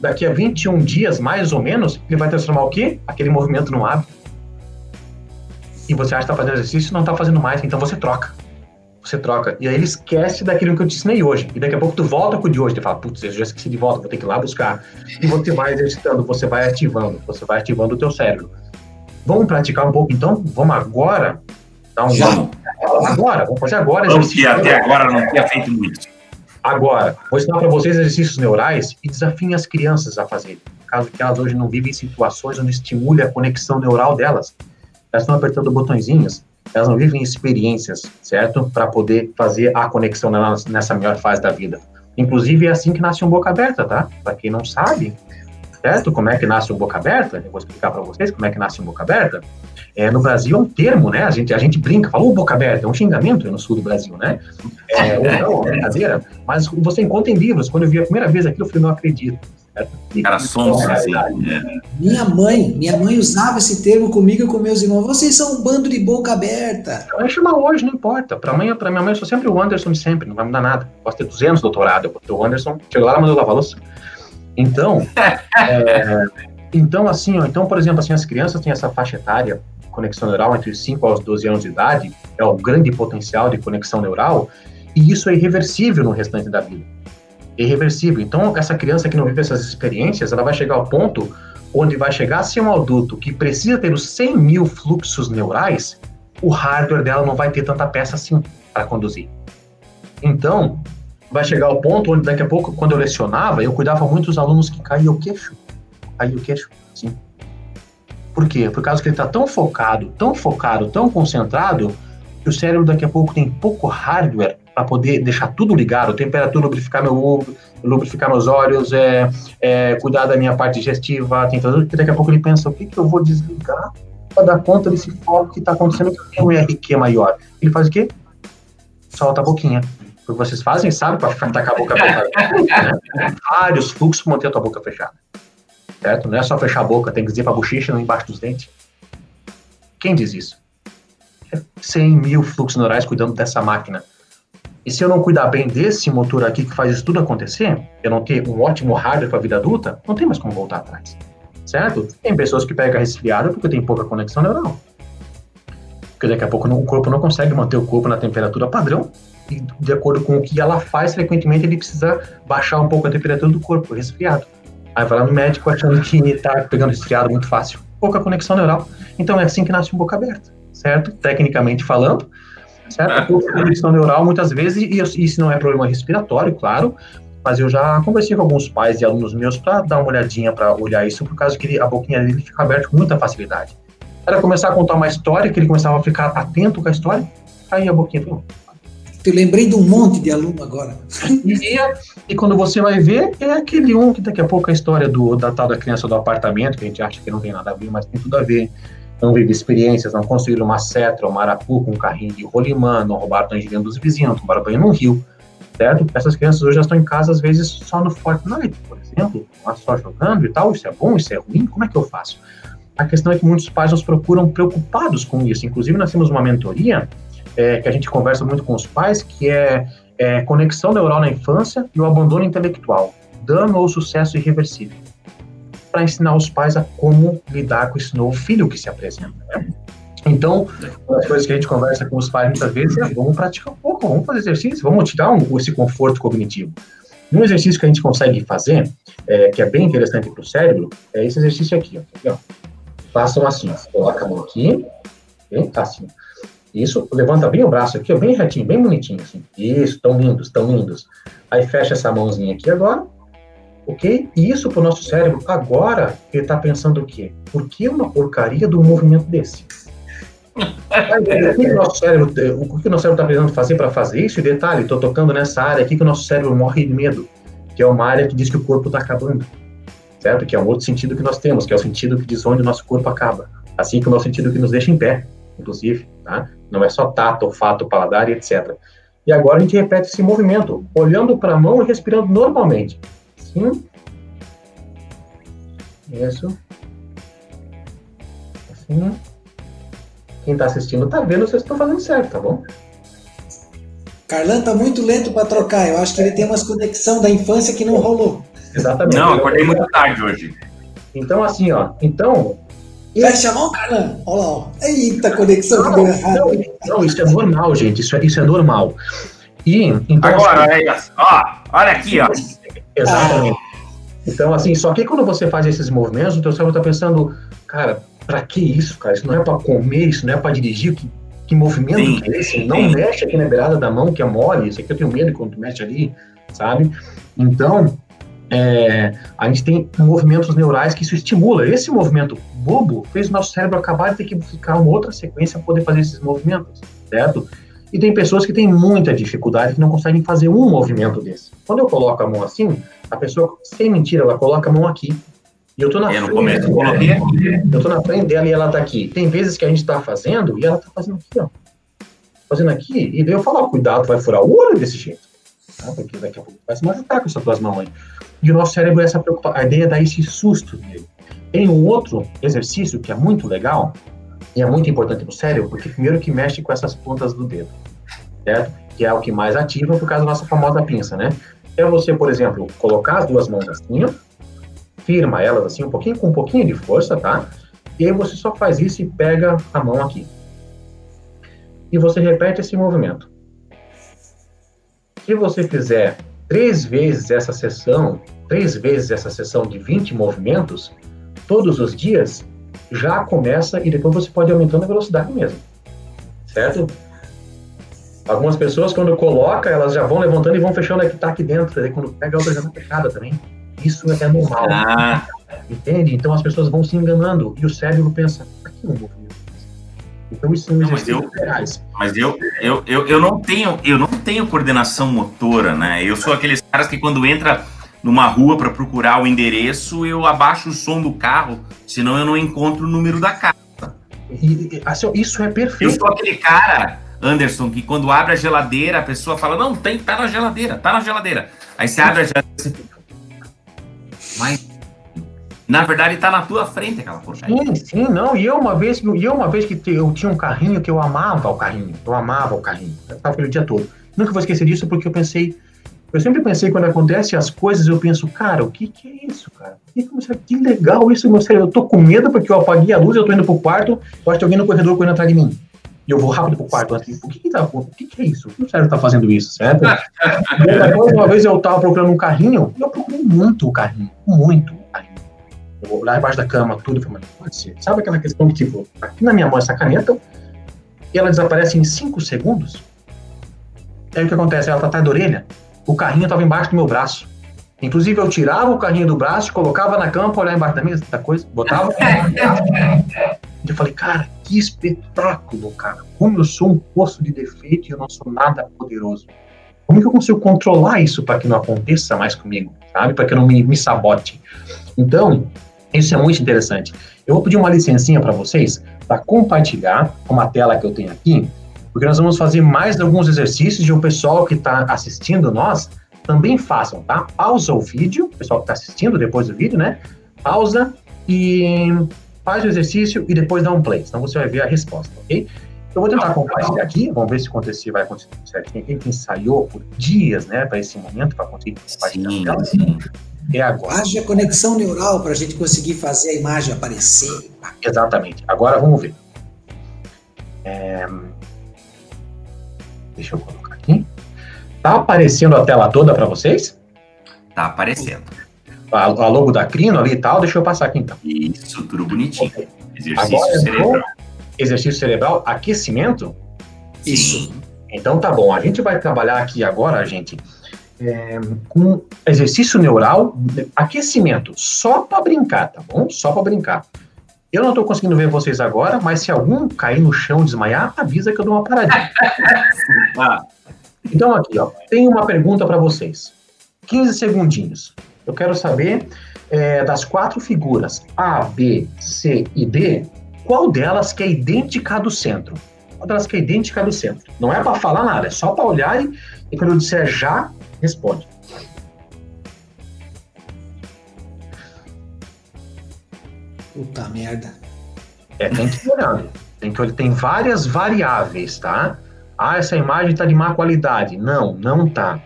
[SPEAKER 3] daqui a 21 dias, mais ou menos, ele vai transformar o quê? Aquele movimento num hábito. E você acha que está fazendo exercício não está fazendo mais, então você troca você troca. E aí ele esquece daquilo que eu te ensinei hoje. E daqui a pouco tu volta com o de hoje. Tu fala, putz, eu já esqueci de volta, vou ter que ir lá buscar. E você vai exercitando, você vai ativando, você vai ativando o teu cérebro. Vamos praticar um pouco então? Vamos agora um já. Agora, vamos fazer agora.
[SPEAKER 1] Vamos que até agora não tinha feito muito.
[SPEAKER 3] Agora, vou ensinar para vocês exercícios neurais e desafiem as crianças a fazerem. Caso que elas hoje não vivem situações onde estimule a conexão neural delas. Elas estão apertando botõezinhos elas não vivem experiências, certo? Para poder fazer a conexão nessa melhor fase da vida. Inclusive, é assim que nasce um boca aberta, tá? Para quem não sabe, certo? Como é que nasce um boca aberta? Eu vou explicar para vocês como é que nasce um boca aberta. É, no Brasil é um termo, né? A gente, a gente brinca, fala, oh, boca aberta, é um xingamento no sul do Brasil, né? É, ou não, é brincadeira. Mas você encontra em livros. Quando eu vi a primeira vez aquilo, eu falei, não acredito.
[SPEAKER 1] Cara, sons assim.
[SPEAKER 2] É. Minha mãe, minha mãe usava esse termo comigo e com meus irmãos. Vocês são um bando de boca aberta.
[SPEAKER 3] Vai chamar hoje, não importa. Pra mãe, pra minha mãe, eu sou sempre o Anderson de sempre, não vai mudar nada. Posso ter 200 doutorado, eu vou ter o Anderson. Chegou lá, mandou lavar louça. Então, é, então assim, ó, então, por exemplo, assim, as crianças têm essa faixa etária conexão neural entre os 5 aos 12 anos de idade, é o grande potencial de conexão neural, e isso é irreversível no restante da vida irreversível. Então, essa criança que não vive essas experiências, ela vai chegar ao ponto onde vai chegar a ser um adulto que precisa ter os 100 mil fluxos neurais, o hardware dela não vai ter tanta peça assim para conduzir. Então, vai chegar ao ponto onde daqui a pouco, quando eu lecionava, eu cuidava muito dos alunos que caíam o queixo. Caía o queixo. Por quê? Por causa que ele está tão focado, tão focado, tão concentrado, que o cérebro daqui a pouco tem pouco hardware para poder deixar tudo ligado, temperatura, lubrificar meu ovo, lubrificar meus olhos, é, é, cuidar da minha parte digestiva, tentando, que daqui a pouco ele pensa, o que, que eu vou desligar para dar conta desse foco que está acontecendo que tenho um ERQ maior. Ele faz o quê? Solta a boquinha. O que vocês fazem, sabe, para com a boca fechada. Né? Vários fluxos para manter a tua boca fechada. Certo? Não é só fechar a boca, tem que dizer para a bochecha, não embaixo dos dentes. Quem diz isso? 100 mil fluxos neurais cuidando dessa máquina. E se eu não cuidar bem desse motor aqui que faz isso tudo acontecer, eu não ter um ótimo hardware para a vida adulta, não tem mais como voltar atrás. Certo? Tem pessoas que pegam resfriado porque tem pouca conexão neural. Porque daqui a pouco o corpo não consegue manter o corpo na temperatura padrão e de acordo com o que ela faz, frequentemente ele precisa baixar um pouco a temperatura do corpo, resfriado. Aí vai lá no médico achando que está pegando resfriado muito fácil. Pouca conexão neural. Então é assim que nasce um boca aberta, certo? Tecnicamente falando, certo? Conexão neural, muitas vezes, e isso não é problema respiratório, claro, mas eu já conversei com alguns pais e alunos meus para dar uma olhadinha, para olhar isso, por causa que a boquinha dele fica aberta com muita facilidade. Era começar a contar uma história, que ele começava a ficar atento com a história, aí a boquinha falou.
[SPEAKER 2] Eu lembrei de um monte de aluno agora.
[SPEAKER 3] E, e, quando você vai ver, é aquele um que daqui a pouco a história do, da tal da criança do apartamento, que a gente acha que não tem nada a ver, mas tem tudo a ver. Não vive experiências, não construíram uma cetra, um marapu com um carrinho de rolimã, não roubaram tangerina dos vizinhos, não tomaram banho num rio certo? Essas crianças hoje já estão em casa, às vezes, só no Fortnite, por exemplo, só jogando e tal, isso é bom, isso é ruim, como é que eu faço? A questão é que muitos pais nos procuram preocupados com isso. Inclusive, nós temos uma mentoria é, que a gente conversa muito com os pais, que é, é conexão neural na infância e o abandono intelectual, dano ou sucesso irreversível, para ensinar os pais a como lidar com esse novo filho que se apresenta. Né? Então, uma das coisas que a gente conversa com os pais muitas vezes é vamos praticar um pouco, vamos fazer exercício, vamos tirar um, esse conforto cognitivo. Um exercício que a gente consegue fazer, é, que é bem interessante para o cérebro, é esse exercício aqui. Ó, Façam assim, coloca a mão aqui, bem assim. Isso, levanta bem o braço aqui, ó, bem retinho, bem bonitinho, assim. Isso, tão lindos, tão lindos. Aí fecha essa mãozinha aqui agora, ok? E isso para o nosso cérebro, agora, ele está pensando o quê? Por que uma porcaria do movimento desse? o que o nosso cérebro está precisando fazer para fazer isso? E detalhe, estou tocando nessa área aqui que o nosso cérebro morre de medo, que é uma área que diz que o corpo está acabando, certo? Que é um outro sentido que nós temos, que é o sentido que diz onde o nosso corpo acaba. Assim que o nosso sentido que nos deixa em pé, inclusive, tá? Não é só tato, olfato, paladar e etc. E agora a gente repete esse movimento, olhando para a mão e respirando normalmente. Assim. Isso. Assim quem está assistindo está vendo, vocês estão fazendo certo, tá bom?
[SPEAKER 2] Carlan tá muito lento para trocar. Eu acho que ele tem umas conexão da infância que não rolou.
[SPEAKER 1] Exatamente. Não, acordei muito tarde hoje.
[SPEAKER 3] Então, assim, ó. Então.
[SPEAKER 2] Fecha a mão, Carlan. Olha lá, ó. Eita, conexão não, que deu errado.
[SPEAKER 3] Não, não, isso é normal, gente. Isso é, isso é normal. E,
[SPEAKER 1] então, Agora, assim, é, ó, olha aqui, ó.
[SPEAKER 3] Exatamente. Ah. Então, assim, só que quando você faz esses movimentos, o teu cérebro está pensando, cara, Pra que isso, cara? Isso não é para comer, isso não é para dirigir. Que, que movimento sim, que é esse? Não sim. mexe aqui na beirada da mão, que é mole. Isso aqui eu tenho medo quando tu mexe ali, sabe? Então, é, a gente tem movimentos neurais que isso estimula. Esse movimento bobo fez o nosso cérebro acabar de ter que buscar uma outra sequência para poder fazer esses movimentos, certo? E tem pessoas que têm muita dificuldade que não conseguem fazer um movimento desse. Quando eu coloco a mão assim, a pessoa, sem mentira, ela coloca a mão aqui, e eu tô na
[SPEAKER 1] é,
[SPEAKER 3] frente.
[SPEAKER 1] Começo, eu, coloquei aqui.
[SPEAKER 3] eu tô na frente dela e ela tá aqui. Tem vezes que a gente tá fazendo e ela tá fazendo aqui, ó. Fazendo aqui, e daí eu falo, ó, cuidado, vai furar o olho desse jeito. Tá? Porque daqui a pouco vai se machucar com essas duas mãos E o nosso cérebro é essa preocupação. A ideia é dar esse susto nele. Tem um outro exercício que é muito legal e é muito importante pro cérebro, porque primeiro que mexe com essas pontas do dedo, certo? Que é o que mais ativa por causa da nossa famosa pinça, né? É você, por exemplo, colocar as duas mãos assim, firma elas assim um pouquinho com um pouquinho de força, tá? E aí você só faz isso e pega a mão aqui. E você repete esse movimento. Se você fizer três vezes essa sessão, três vezes essa sessão de 20 movimentos, todos os dias, já começa e depois você pode aumentando a velocidade mesmo. Certo? Algumas pessoas, quando coloca, elas já vão levantando e vão fechando aqui, tá aqui dentro. Daí quando pega a outra já tá fechada também. Isso é normal. Ah. Entende? Então as pessoas vão se enganando e o cérebro pensa, aqui
[SPEAKER 1] então isso são não, mas eu, reais. Mas eu, eu, eu, eu não tenho eu não tenho coordenação motora, né? Eu sou aqueles caras que quando entra numa rua para procurar o endereço, eu abaixo o som do carro, senão eu não encontro o número da casa.
[SPEAKER 3] E, assim, isso é perfeito. Eu
[SPEAKER 1] sou aquele cara, Anderson, que quando abre a geladeira, a pessoa fala: "Não, tem, tá na geladeira, tá na geladeira". Aí você abre a geladeira, mas na verdade está na tua frente aquela porcaria.
[SPEAKER 3] Sim, sim, não. E eu uma vez, e eu uma vez que eu tinha um carrinho que eu amava o carrinho. Eu amava o carrinho. Eu estava o dia todo. Nunca vou esquecer disso porque eu pensei, eu sempre pensei quando acontece as coisas, eu penso, cara, o que que é isso, cara? Que, que legal isso, meu cérebro. Eu tô com medo porque eu apaguei a luz, eu tô indo pro quarto, eu acho que alguém no corredor correndo atrás de mim. E eu vou rápido pro quarto. Assim, o que que, tá, o que que é isso? O cérebro tá fazendo isso, certo? depois, uma vez eu tava procurando um carrinho, e eu procurei muito o carrinho, muito eu vou lá embaixo da cama, tudo, eu falei, pode ser. Sabe aquela questão de tipo, aqui na minha mão essa caneta, e ela desaparece em 5 segundos. Aí o que acontece? Ela tá atrás da orelha, o carrinho estava embaixo do meu braço. Inclusive, eu tirava o carrinho do braço, colocava na cama olhar embaixo da mesa, da coisa, botava. eu falei, cara, que espetáculo, cara. Como eu sou um poço de defeito e eu não sou nada poderoso. Como que eu consigo controlar isso para que não aconteça mais comigo, sabe? Para que eu não me, me sabote. Então, isso é muito interessante. Eu vou pedir uma licencinha para vocês para compartilhar uma tela que eu tenho aqui, porque nós vamos fazer mais alguns exercícios e o pessoal que está assistindo nós também façam, tá? Pausa o vídeo, o pessoal que está assistindo depois do vídeo, né? Pausa e faz o exercício e depois dá um play, senão você vai ver a resposta, ok? Eu vou tentar compartilhar aqui, vamos ver se acontecer, vai acontecer certinho. Quem ensaiou por dias, né, para esse momento, para conseguir compartilhar. Sim, sim.
[SPEAKER 2] É agora. Haja conexão neural para a gente conseguir fazer a imagem aparecer.
[SPEAKER 3] Exatamente. Agora vamos ver. É... Deixa eu colocar aqui. Tá aparecendo a tela toda para vocês?
[SPEAKER 1] Tá aparecendo.
[SPEAKER 3] A, a, logo da Crino ali e tal, deixa eu passar aqui então.
[SPEAKER 1] Isso, tudo bonitinho. Okay. Exercício Agora, cerebral.
[SPEAKER 3] Exercício cerebral, aquecimento?
[SPEAKER 2] Isso.
[SPEAKER 3] Então tá bom. A gente vai trabalhar aqui agora, gente, é, com exercício neural, aquecimento, só para brincar, tá bom? Só para brincar. Eu não estou conseguindo ver vocês agora, mas se algum cair no chão e desmaiar, avisa que eu dou uma paradinha. ah. Então, aqui, ó, tem uma pergunta para vocês. 15 segundinhos. Eu quero saber é, das quatro figuras A, B, C e D, qual delas que é idêntica do centro? Qual delas que é idêntica do centro? Não é para falar nada, é só para olhar e, e quando eu disser já, responde.
[SPEAKER 2] Puta merda.
[SPEAKER 3] É, tem que ir olhando. Tem, que, tem várias variáveis, tá? Ah, essa imagem está de má qualidade. Não, não tá.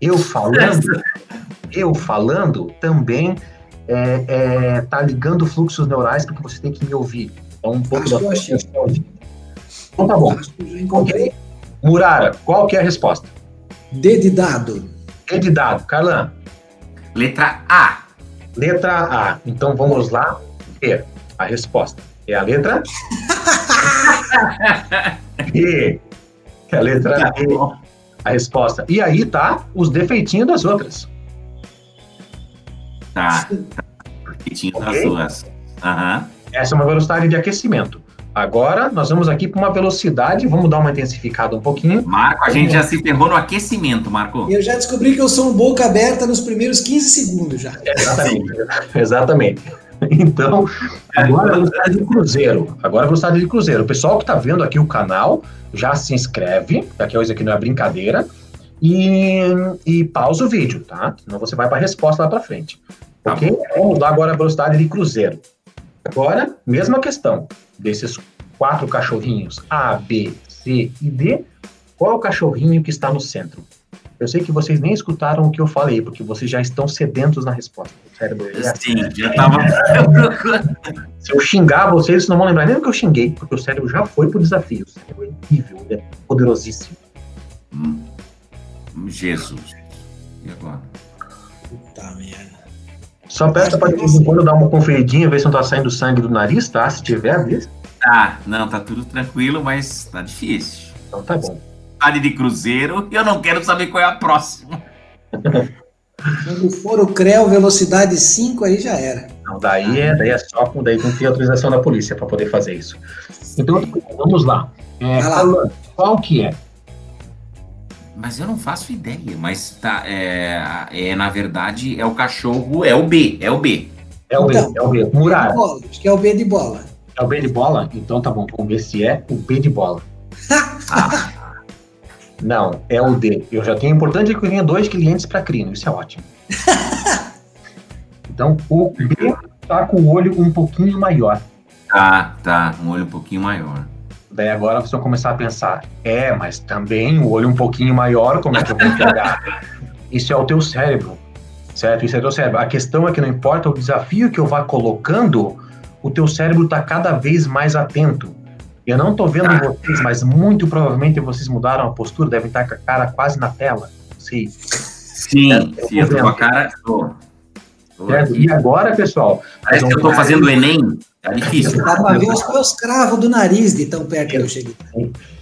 [SPEAKER 3] Eu falando, eu falando também é, é, tá ligando fluxos neurais porque você tem que me ouvir. É um pouco Acho da que Então tá bom. Okay. Murara, qual que é a resposta?
[SPEAKER 2] D de dado.
[SPEAKER 3] D de dado. Carlan.
[SPEAKER 1] Letra A.
[SPEAKER 3] Letra A. Então vamos lá ver a resposta. É a letra E. É a letra tá E. A resposta. E aí tá os defeitinhos das outras.
[SPEAKER 1] Tá. Defeitinho okay. das duas. Aham.
[SPEAKER 3] Essa é uma velocidade de aquecimento. Agora, nós vamos aqui para uma velocidade, vamos dar uma intensificada um pouquinho.
[SPEAKER 1] Marco, a gente já se ferrou no aquecimento, Marco.
[SPEAKER 2] Eu já descobri que eu sou um boca aberta nos primeiros 15 segundos já.
[SPEAKER 3] Exatamente, exatamente. Então, agora a velocidade de cruzeiro. Agora a velocidade de cruzeiro. O pessoal que está vendo aqui o canal, já se inscreve, que hoje aqui não é brincadeira, e, e pausa o vídeo, tá? Senão você vai para a resposta lá para frente. Tá ok? Bom. Vamos lá agora a velocidade de cruzeiro. Agora, mesma questão. Desses quatro cachorrinhos, A, B, C e D, qual é o cachorrinho que está no centro? Eu sei que vocês nem escutaram o que eu falei, porque vocês já estão sedentos na resposta. O cérebro
[SPEAKER 1] é Sim, já estava.
[SPEAKER 3] Se eu xingar vocês, vocês não vão lembrar nem do que eu xinguei, porque o cérebro já foi pro desafio. O cérebro é incrível, ele é poderosíssimo.
[SPEAKER 1] Hum. Jesus. E agora?
[SPEAKER 2] Puta merda.
[SPEAKER 3] Só peça para de vez em quando dar uma conferidinha, ver se não tá saindo sangue do nariz, tá? Se tiver, vê.
[SPEAKER 1] Tá, não, tá tudo tranquilo, mas tá difícil.
[SPEAKER 3] Então tá bom.
[SPEAKER 1] Área de Cruzeiro, eu não quero saber qual é a próxima.
[SPEAKER 2] Quando for o CREO velocidade 5, aí já era.
[SPEAKER 3] Não, daí é, daí é só com daí ter autorização da polícia para poder fazer isso. Então, vamos lá. É, lá. Qual que é?
[SPEAKER 1] Mas eu não faço ideia. Mas tá, é, é, na verdade, é o cachorro, é o B, é o B.
[SPEAKER 3] É o então, B, é o B. Muralha.
[SPEAKER 2] Acho que é o B de bola.
[SPEAKER 3] É o B de bola? Então tá bom, vamos ver se é o B de bola. ah. Não, é o D. Eu já tenho importante que eu tenha dois clientes para crino, isso é ótimo. então, o B tá com o olho um pouquinho maior.
[SPEAKER 1] Tá, tá, um olho um pouquinho maior.
[SPEAKER 3] Daí agora você vai começar a pensar, é, mas também o olho um pouquinho maior, como é que eu vou pegar? Isso é o teu cérebro, certo? Isso é o teu cérebro. A questão é que não importa o desafio que eu vá colocando, o teu cérebro está cada vez mais atento. Eu não estou vendo ah. vocês, mas muito provavelmente vocês mudaram a postura, devem estar com a cara quase na tela.
[SPEAKER 1] Sim, sim, é, sim eu tô com a cara.
[SPEAKER 3] E agora, pessoal?
[SPEAKER 1] Parece que eu estou fazendo o Enem. Tá difícil.
[SPEAKER 2] Dá para ver os, os cravos do nariz de tão perto que eu cheguei.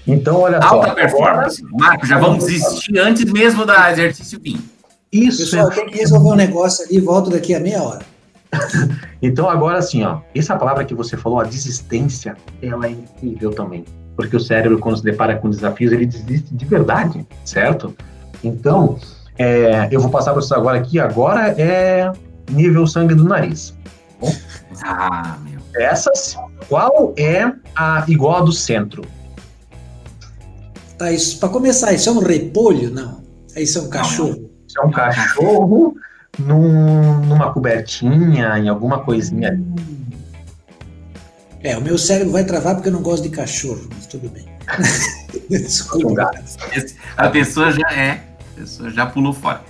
[SPEAKER 3] Então, olha
[SPEAKER 1] Alta
[SPEAKER 3] só.
[SPEAKER 1] performance. Marco, já vamos desistir antes mesmo da exercício vir.
[SPEAKER 3] Isso
[SPEAKER 2] Pessoal,
[SPEAKER 3] é
[SPEAKER 2] tem que resolver um negócio ali e volto daqui a meia hora.
[SPEAKER 3] Então, agora assim, ó, essa palavra que você falou, a desistência, ela é incrível também. Porque o cérebro, quando se depara com desafios, ele desiste de verdade, certo? Então, é, eu vou passar para vocês agora aqui, agora é nível sangue do nariz.
[SPEAKER 1] Ah, meu.
[SPEAKER 3] Essas, qual é a igual a do centro?
[SPEAKER 2] Tá, isso, para começar, isso é um repolho? Não. Isso é um cachorro.
[SPEAKER 3] Isso é um cachorro num- numa cobertinha, em alguma coisinha.
[SPEAKER 2] É, o meu cérebro vai travar porque eu não gosto de cachorro, mas tudo bem. Desculpa.
[SPEAKER 1] A pessoa já é. A pessoa já pulou fora.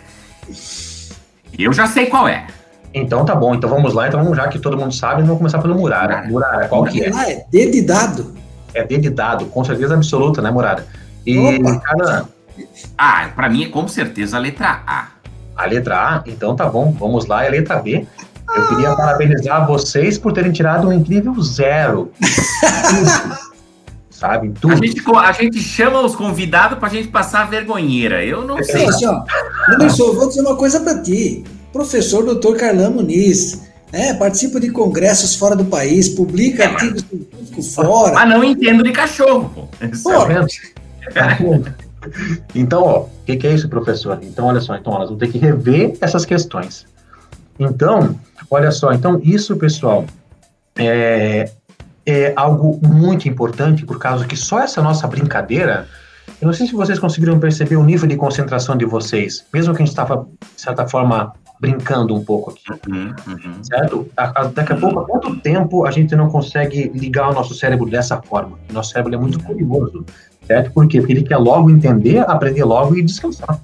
[SPEAKER 1] Eu já sei qual é.
[SPEAKER 3] Então tá bom, então vamos lá, então vamos já que todo mundo sabe, vamos começar pelo Murara. Murara, qual que é?
[SPEAKER 2] Ah, é dedo e dado.
[SPEAKER 3] É dedidado, com certeza absoluta, né, Murara? E,
[SPEAKER 2] Opa.
[SPEAKER 3] cara,
[SPEAKER 1] Ah, pra mim é com certeza a letra A.
[SPEAKER 3] a letra A, então tá bom, vamos lá, é a letra B. Eu queria parabenizar vocês por terem tirado um incrível zero. Sabe,
[SPEAKER 1] A
[SPEAKER 3] tudo.
[SPEAKER 1] gente, co- a gente chama os convidados pra gente passar a vergonheira. Eu não sei.
[SPEAKER 2] Sim, assim, ó. Anderson, eu vou dizer uma coisa para ti. Professor Dr. Carlão Muniz, né, participa de congressos fora do país, publica artigos científicos fora.
[SPEAKER 1] Mas não entendo de cachorro, pô.
[SPEAKER 2] Pô,
[SPEAKER 3] Então, ó, o que, que é isso, professor? Então, olha só, então nós vamos ter que rever essas questões. Então, olha só, então isso, pessoal, é, é algo muito importante, por causa que só essa nossa brincadeira, eu não sei se vocês conseguiram perceber o nível de concentração de vocês, mesmo que a gente estava, de certa forma, brincando um pouco aqui
[SPEAKER 1] Uhum, uhum.
[SPEAKER 3] certo? A- a- Daqui a pouco, há quanto tempo a gente não consegue ligar o nosso cérebro dessa forma? O nosso cérebro é muito curioso, certo? Por quê? Porque ele quer logo entender, aprender logo e descansar.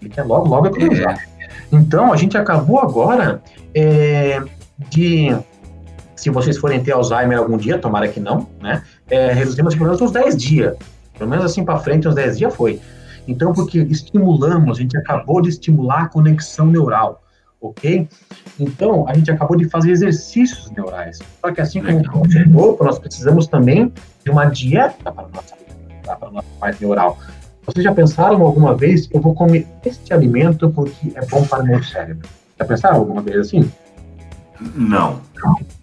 [SPEAKER 3] Ele quer logo, logo economizar. Então, a gente acabou agora é, de, se vocês forem ter Alzheimer algum dia, tomara que não, né? É, reduzimos pelo menos uns 10 dias. Pelo menos assim para frente, uns 10 dias foi. Então, porque estimulamos, a gente acabou de estimular a conexão neural, ok? Então, a gente acabou de fazer exercícios neurais. Só que assim como o chegou, nós precisamos também de uma dieta para a nossa, para a nossa parte neural. Vocês já pensaram alguma vez, eu vou comer este alimento porque é bom para o meu cérebro? Já pensaram alguma vez assim?
[SPEAKER 1] Não.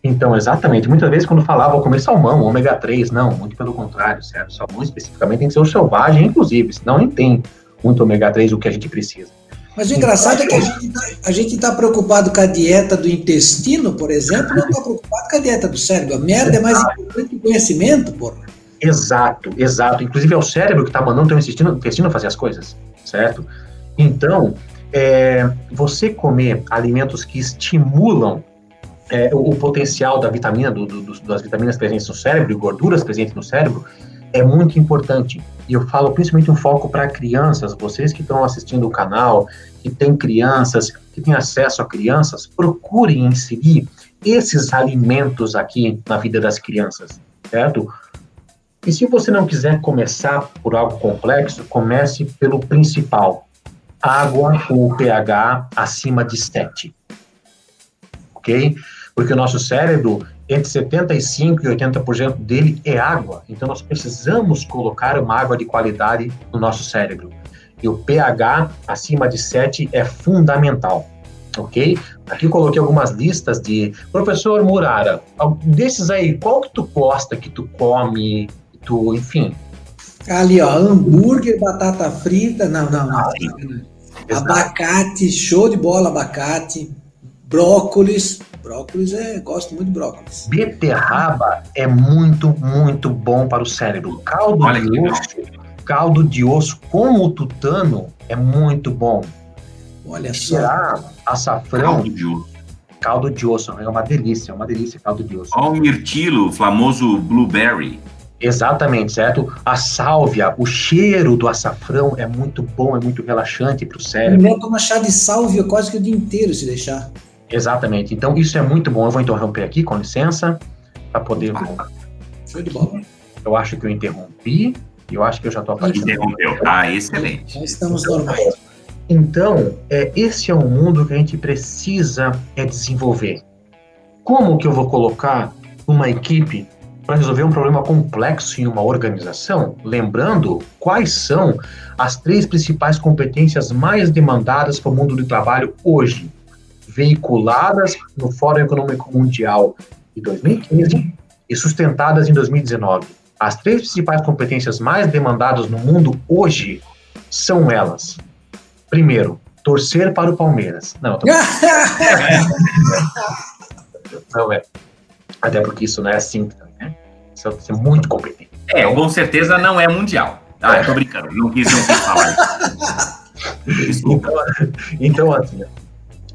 [SPEAKER 3] Então, exatamente. Muitas vezes, quando falava, vou comer salmão, ômega 3, não, muito pelo contrário, certo? Salmão especificamente tem que ser o selvagem, inclusive, senão nem tem muito ômega 3 o que a gente precisa.
[SPEAKER 2] Mas o engraçado é que a gente tá- a gente está preocupado com a dieta do intestino, por exemplo, não está preocupado com a dieta do cérebro. A merda é mais importante que o conhecimento, porra.
[SPEAKER 3] Exato, exato. Inclusive é o cérebro que está mandando o teu intestino, intestino fazer as coisas, certo? Então, é, você comer alimentos que estimulam é, o, o potencial da vitamina, do, do- das vitaminas presentes no cérebro e gorduras presentes no cérebro, é muito importante. E eu falo principalmente um foco para crianças, vocês que estão assistindo o canal, que têm crianças, que têm acesso a crianças, procurem inserir esses alimentos aqui na vida das crianças, certo? E se você não quiser começar por algo complexo, comece pelo principal: água com pH acima de 7. Ok? Porque o nosso cérebro, entre 75% e 80% dele é água. Então nós precisamos colocar uma água de qualidade no nosso cérebro. E o pH acima de 7 é fundamental. Ok? Aqui coloquei algumas listas de. Professor Murara, desses aí, qual que tu gosta que tu come, tu, enfim.
[SPEAKER 2] Ali, ó, hambúrguer, batata frita, não, não, não.
[SPEAKER 3] Exato.
[SPEAKER 2] Abacate, show de bola, abacate. Brócolis. Brócolis é. Gosto muito de brócolis.
[SPEAKER 3] Beterraba é muito, muito bom para o cérebro. Caldo
[SPEAKER 1] Olha que
[SPEAKER 3] de
[SPEAKER 1] legal.
[SPEAKER 3] osso, caldo de osso com o tutano é muito bom.
[SPEAKER 2] Olha só.
[SPEAKER 3] Tirar açafrão,
[SPEAKER 1] Caldo de osso.
[SPEAKER 3] caldo de osso é uma delícia, é uma delícia caldo de osso.
[SPEAKER 1] Olha o mirtilo, o famoso blueberry.
[SPEAKER 3] Exatamente, certo? A sálvia, o cheiro do açafrão é muito bom, é muito relaxante para o cérebro.
[SPEAKER 2] mulher toma chá de sálvia quase que o dia inteiro, se deixar.
[SPEAKER 3] Exatamente. Então isso é muito bom. Eu vou interromper aqui, com licença, para poder.
[SPEAKER 2] Show de bola.
[SPEAKER 3] Eu acho que eu interrompi. e Eu acho que eu já estou aparecendo.
[SPEAKER 1] Interrompeu. Ah, excelente.
[SPEAKER 2] Já estamos normais.
[SPEAKER 3] Então, é, esse é um mundo que a gente precisa é desenvolver. Como que eu vou colocar uma equipe para resolver um problema complexo em uma organização? Lembrando quais são as três principais competências mais demandadas para o mundo do trabalho hoje, veiculadas no Fórum Econômico Mundial de 2015 e sustentadas em 2019. As três principais competências mais demandadas no mundo hoje são elas. Primeiro, torcer para o Palmeiras. Não, tô... não é. Até porque isso não é assim, Isso é muito competente.
[SPEAKER 1] É, com certeza não é mundial. Ah, eu tô brincando, não quis, não quis falar
[SPEAKER 3] isso. então, então, assim,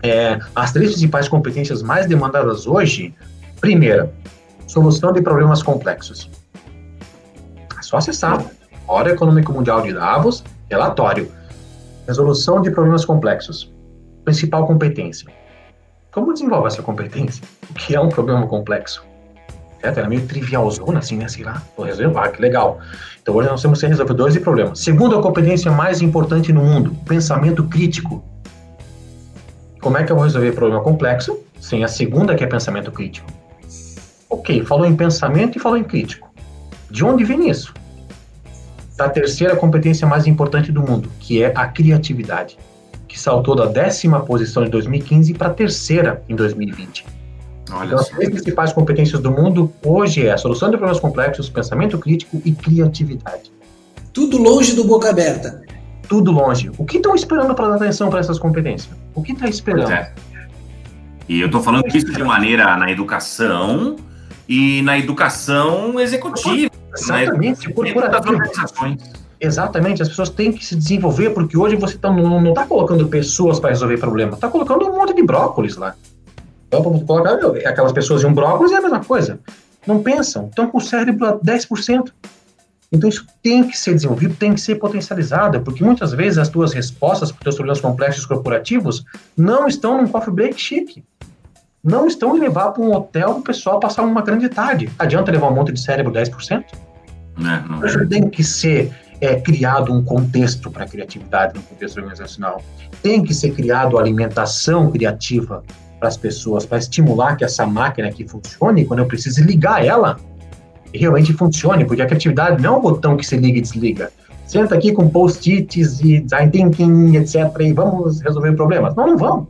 [SPEAKER 3] é, as três principais competências mais demandadas hoje, primeira, solução de problemas complexos. É só acessar. Hora Econômico Mundial de Davos, relatório. Resolução de problemas complexos. Principal competência. Como desenvolve essa competência? O que é um problema complexo? Certo? Era é meio trivialzona, assim, né? Sei lá, vou resolver, ah, que legal. Então hoje nós temos resolvedores de problemas. Segunda competência mais importante no mundo, pensamento crítico. Como é que eu vou resolver problema complexo sem a segunda, que é pensamento crítico? Ok, falou em pensamento e falou em crítico. De onde vem isso? Da terceira competência mais importante do mundo, que é a criatividade, que saltou da décima posição em 2015 para a terceira em 2020. Olha então, as três principais competências do mundo hoje é a solução de problemas complexos, pensamento crítico e criatividade.
[SPEAKER 2] Tudo longe do boca aberta.
[SPEAKER 3] Tudo longe. O que estão esperando para dar atenção para essas competências? O que está esperando? É.
[SPEAKER 1] E eu estou falando isso de maneira na educação e na educação executiva.
[SPEAKER 3] Exatamente, corporativa. Exatamente, as pessoas têm que se desenvolver, porque hoje você tá, não está colocando pessoas para resolver problema, está colocando um monte de brócolis lá. Então, colocar aquelas pessoas em um brócolis é a mesma coisa. Não pensam, estão com o cérebro a 10%. Então isso tem que ser desenvolvido, tem que ser potencializado, porque muitas vezes as tuas respostas para os teus problemas complexos corporativos não estão num coffee break chique. Não estão em levar para um hotel o pessoal passar uma grande tarde. Adianta levar um monte de cérebro 10%? Não, não. Tem que ser é, criado um contexto para a criatividade no contexto organizacional. Tem que ser criado alimentação criativa para as pessoas, para estimular que essa máquina aqui funcione, quando eu preciso ligar ela, realmente funcione, porque a criatividade não é um botão que se liga e desliga. Senta aqui com post-its e design thinking, etc., e vamos resolver problemas. Não, não vão.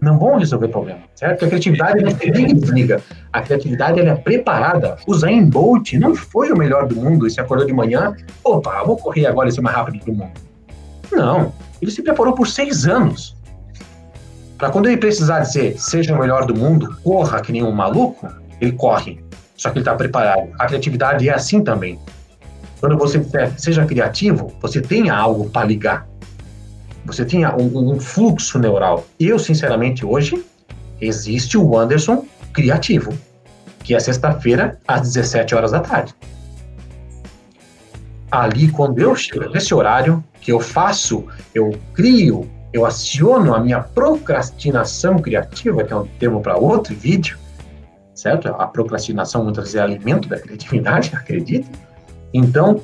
[SPEAKER 3] Não vão resolver problemas, certo? a criatividade não se liga e desliga. A criatividade ela é preparada. O Zayn Bolt não foi o melhor do mundo e se acordou de manhã, opa, vou correr agora e ser mais rápido do mundo. Não, ele se preparou por seis anos. Para quando ele precisar dizer seja o melhor do mundo, corra que nem um maluco, ele corre. Só que ele está preparado. A criatividade é assim também. Quando você disser seja criativo, você tenha algo para ligar. Você tenha um, um, fluxo neural. Eu, sinceramente, hoje, existe o Anderson criativo, que é sexta-feira, às 17 horas da tarde. Ali, quando eu chego nesse horário, que eu faço, eu crio, eu aciono a minha procrastinação criativa, que é um termo para outro vídeo, certo? A procrastinação muitas vezes é alimento da criatividade, acredite. Então,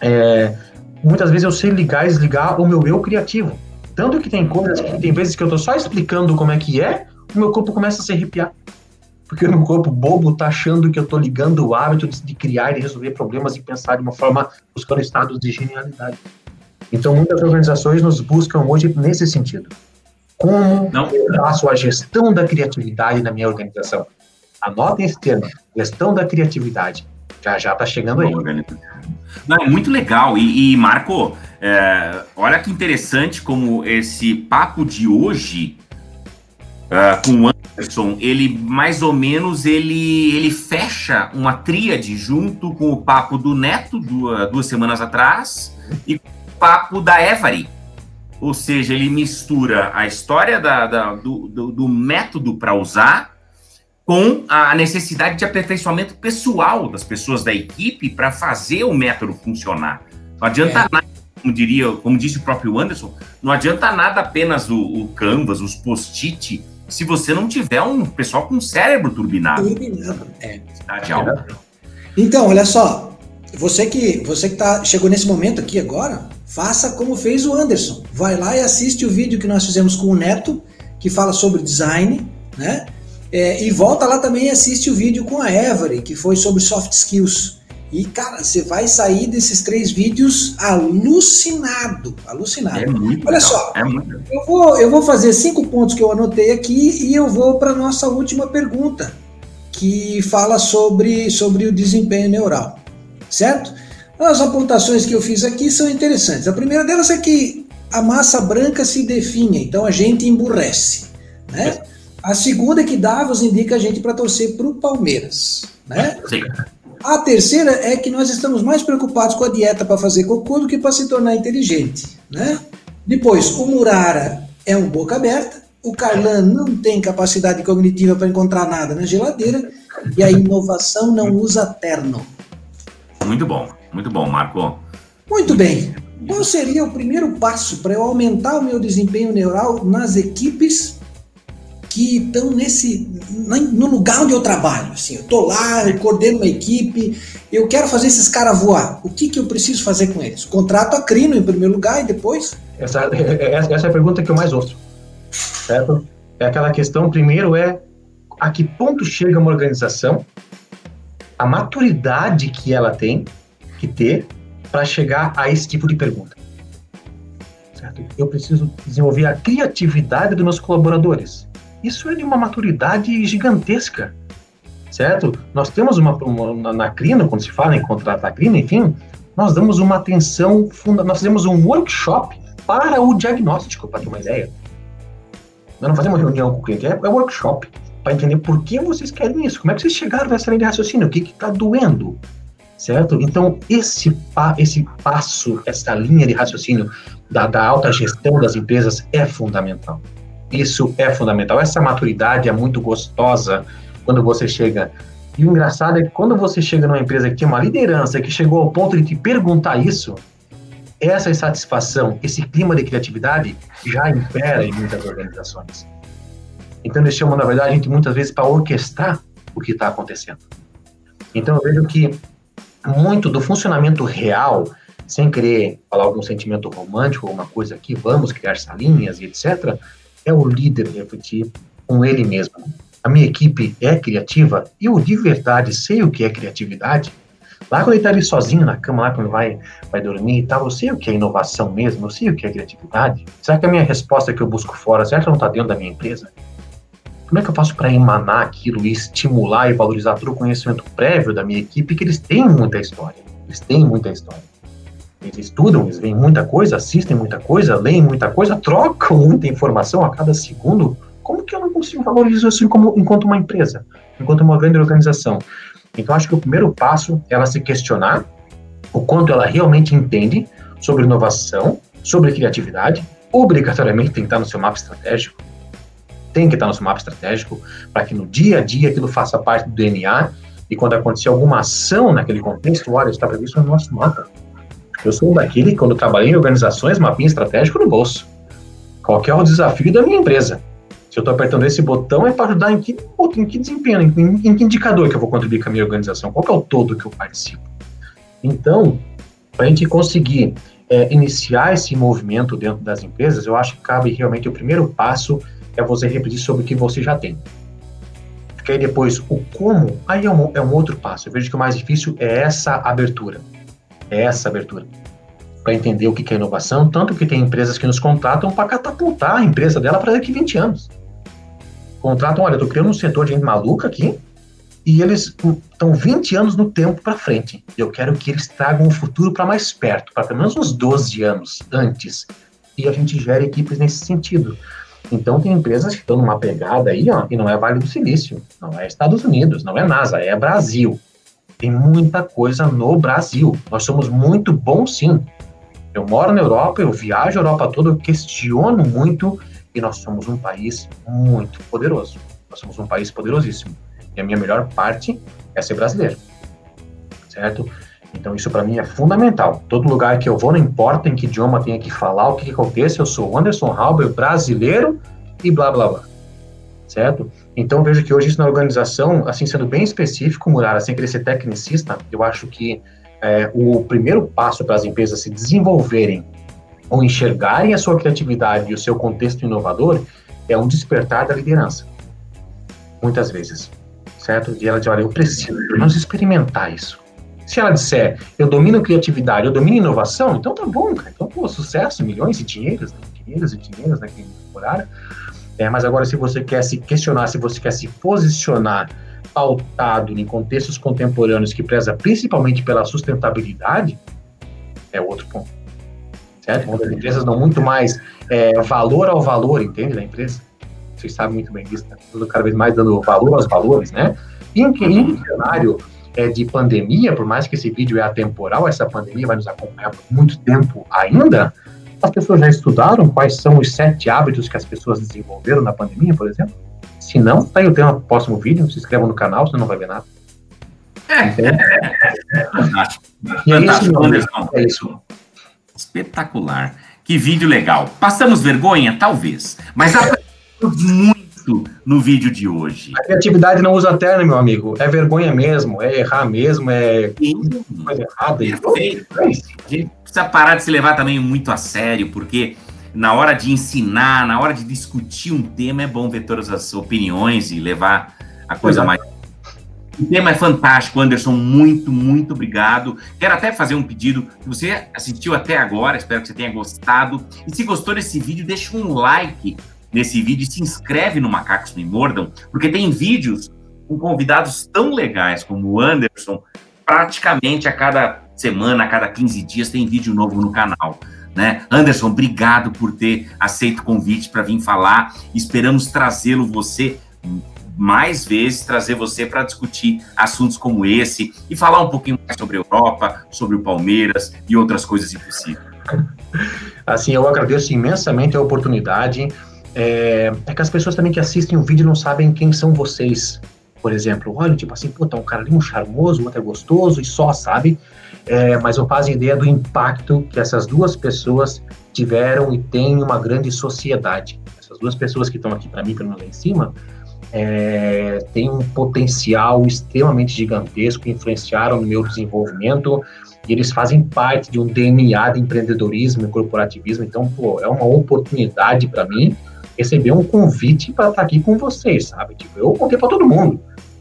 [SPEAKER 3] é, muitas vezes eu sei ligar e desligar o meu eu criativo. Tanto que tem coisas que tem vezes que eu tô só explicando como é que é, o meu corpo começa a se arrepiar. Porque o meu corpo bobo tá achando que eu tô ligando o hábito de, de criar e resolver problemas e pensar de uma forma buscando estados de genialidade. Então, muitas organizações nos buscam hoje nesse sentido. Como Não. eu faço a gestão da criatividade na minha organização? Anotem esse termo, gestão da criatividade. Já já está chegando aí.
[SPEAKER 1] Não, é muito legal. E, e Marco, é, olha que interessante como esse papo de hoje uh, com o Anderson, ele mais ou menos ele, ele fecha uma tríade junto com o papo do Neto duas, duas semanas atrás e papo da Every. Ou seja, ele mistura a história da, da do, do, do, método para usar com a necessidade de aperfeiçoamento pessoal das pessoas da equipe para fazer o método funcionar. Não adianta é. nada, como diria, como disse o próprio Anderson, não adianta nada apenas o, o Canvas, os post-it, se você não tiver um pessoal com cérebro turbinado. Turbinado, é.
[SPEAKER 2] Então, olha só, você que você que tá, chegou nesse momento aqui agora, Faça como fez o Anderson. Vai lá e assiste o vídeo que nós fizemos com o Neto, que fala sobre design, né? É, e volta lá também e assiste o vídeo com a Every, que foi sobre soft skills. E, cara, você vai sair desses três vídeos alucinado. Alucinado. É muito Olha legal. só, é muito eu, vou, eu vou fazer cinco pontos que eu anotei aqui e eu vou para nossa última pergunta, que fala sobre, sobre o desempenho neural. Certo? As apontações que eu fiz aqui são interessantes. A primeira delas é que a massa branca se define, então a gente emburrece. Né? A segunda é que Davos indica a gente para torcer para o Palmeiras. Né? Sim. A terceira é que nós estamos mais preocupados com a dieta para fazer cocô do que para se tornar inteligente. Né? Depois, o Murara é um boca aberta, o Carlan não tem capacidade cognitiva para encontrar nada na geladeira e a inovação não usa terno.
[SPEAKER 1] Muito bom, muito bom, Marco.
[SPEAKER 2] Muito bem. Qual seria o primeiro passo para eu aumentar o meu desempenho neural nas equipes que estão nesse no lugar onde eu trabalho. Assim, eu tô lá, eu coordeno uma equipe, eu quero fazer esses caras voar. O que, que eu preciso fazer com eles? Contrato a Crino em primeiro lugar e depois?
[SPEAKER 3] Essa, essa é a pergunta que eu mais ouço. Certo? É aquela questão, primeiro, é a que ponto chega uma organização, a maturidade que ela tem que ter para chegar a esse tipo de pergunta. Certo? Eu preciso desenvolver a criatividade dos meus colaboradores isso é de uma maturidade gigantesca, certo? Nós temos uma, uma na Crino, quando se fala em contratar a Crino, enfim, nós damos uma atenção, funda nós fazemos um workshop para o diagnóstico, para ter uma ideia. Nós não fazemos reunião com o cliente, é, é workshop, para entender por que vocês querem isso, como é que vocês chegaram nessa linha de raciocínio, o que está doendo, certo? Então, esse, pa, esse passo, essa linha de raciocínio da, da alta gestão das empresas é fundamental. Isso é fundamental. Essa maturidade é muito gostosa quando você chega. E o engraçado é que quando você chega numa empresa que tem uma liderança que chegou ao ponto de te perguntar isso, essa insatisfação, esse clima de criatividade já impera em muitas organizações. Então eles chamam, na verdade, a gente muitas vezes para orquestrar o que está acontecendo. Então eu vejo que muito do funcionamento real, sem querer falar algum sentimento romântico, alguma coisa aqui, vamos criar salinhas e etc., é o líder refletir com ele mesmo. A minha equipe é criativa? Eu de verdade sei o que é criatividade? Lá quando ele está ali sozinho na cama, lá quando vai, vai dormir e tal, eu sei o que é inovação mesmo, eu sei o que é criatividade. Será que a minha resposta que eu busco fora, será que não está dentro da minha empresa? Como é que eu faço para emanar aquilo e estimular e valorizar todo o conhecimento prévio da minha equipe, que eles têm muita história, eles têm muita história. Eles estudam, eles veem muita coisa, assistem muita coisa, leem muita coisa, trocam muita informação a cada segundo. Como que eu não consigo valorizar isso como, enquanto uma empresa, enquanto uma grande organização? Então, acho que o primeiro passo é ela se questionar o quanto ela realmente entende sobre inovação, sobre criatividade, obrigatoriamente tem que estar no seu mapa estratégico, tem que estar no seu mapa estratégico, para que no dia a dia aquilo faça parte do DNA e quando acontecer alguma ação naquele contexto, olha, está previsto no nosso mapa. Eu sou daquele que, quando trabalhei em organizações, mapinha estratégico no bolso. Qual é o desafio da minha empresa? Se eu estou apertando esse botão, é para ajudar em que, em que desempenho, em, em, que indicador que eu vou contribuir com a minha organização? Qual é o todo que eu participo? Então, para a gente conseguir é, iniciar esse movimento dentro das empresas, eu acho que cabe realmente o primeiro passo é você refletir sobre o que você já tem. Porque aí depois o como, aí é um, é um outro passo. Eu vejo que o mais difícil é essa abertura essa abertura para entender o que é inovação, tanto que tem empresas que nos contratam para catapultar a empresa dela para daqui 20 anos. Contratam, olha, eu estou criando um setor de gente maluca aqui e eles estão 20 anos no tempo para frente. Eu quero que eles tragam o futuro para mais perto, para pelo menos uns 12 anos antes. E a gente gera equipes nesse sentido. Então tem empresas que estão numa pegada aí, ó, e não é Vale do Silício, não é Estados Unidos, não é NASA, é Brasil tem muita coisa no Brasil. Nós somos muito bons, sim. Eu moro na Europa, eu viajo a Europa toda, eu questiono muito e nós somos um país muito poderoso. Nós somos um país poderosíssimo. E a minha melhor parte é ser brasileiro. Certo? Então isso para mim é fundamental. Todo lugar que eu vou, não importa em que idioma tenha que falar, o que, que aconteça, eu sou Anderson Halber, brasileiro e blá blá blá. Certo? Então, vejo que hoje isso na organização, assim, sendo bem específico, Murara, sem querer ser tecnicista, eu acho que é, o primeiro passo para as empresas se desenvolverem ou enxergarem a sua criatividade e o seu contexto inovador é um despertar da liderança. muitas vezes, certo? E ela diz, olha, eu preciso, menos experimentar isso. Se ela disser, eu domino criatividade, eu domino inovação, então tá bom, cara. Então, pô, sucesso, milhões de dinheiros, né? dinheiros e dinheiros naquele horário. É, mas agora, se você quer se questionar, se você quer se posicionar pautado em contextos contemporâneos que preza principalmente pela sustentabilidade, é outro ponto. Certo? Onde as empresas dão muito mais é, valor ao valor, entende, da empresa. Vocês sabem muito bem disso? Tudo cada vez mais dando valor aos valores, né? E em, em um cenário é, de pandemia, por mais que esse vídeo é atemporal, essa pandemia vai nos acompanhar por muito tempo ainda, as pessoas já estudaram quais são os sete hábitos que as pessoas desenvolveram na pandemia, por exemplo? Se não, tá aí o tema do próximo vídeo, se inscreva no canal, você não vai ver nada.
[SPEAKER 1] É, fantástico. É isso, é isso. Espetacular. Que vídeo legal. Passamos vergonha? Talvez. Mas aprendemos muito no vídeo de hoje.
[SPEAKER 3] A criatividade não usa terno, meu amigo. É vergonha mesmo, é errar mesmo, é coisa errada.
[SPEAKER 1] Perfeito. A gente precisa parar de se levar também muito a sério, porque na hora de ensinar, na hora de discutir um tema, é bom ver todas as opiniões e levar a coisa Exato. mais. O tema é fantástico, Anderson. Muito, muito obrigado. Quero até fazer um pedido. Você assistiu até agora, espero que você tenha gostado. E se gostou desse vídeo, deixa um like nesse vídeo e se inscreve no Macacos Me Mordam, porque tem vídeos com convidados tão legais como o Anderson, praticamente a cada semana, a cada 15 dias tem vídeo novo no canal. Né? Anderson, obrigado por ter aceito o convite para vir falar. Esperamos trazê-lo você mais vezes, trazer você para discutir assuntos como esse e falar um pouquinho mais sobre a Europa, sobre o Palmeiras e outras coisas impossíveis.
[SPEAKER 3] Assim, eu agradeço imensamente a oportunidade. É, é, que as pessoas também que assistem o vídeo não sabem quem são vocês. Por exemplo, olha, tipo assim, puta, um cara ali, um charmoso, outro é gostoso e só, sabe? é, mas não fazem ideia do impacto que essas duas pessoas tiveram e têm uma grande sociedade. Essas duas pessoas que estão aqui para mim, para lá em cima, é, um potencial extremamente gigantesco, influenciaram no meu desenvolvimento e eles fazem parte de um DNA de empreendedorismo e corporativismo. Então, pô, é uma oportunidade para mim receber um convite para estar tá aqui com vocês, sabe? Tipo, eu contei para todo mundo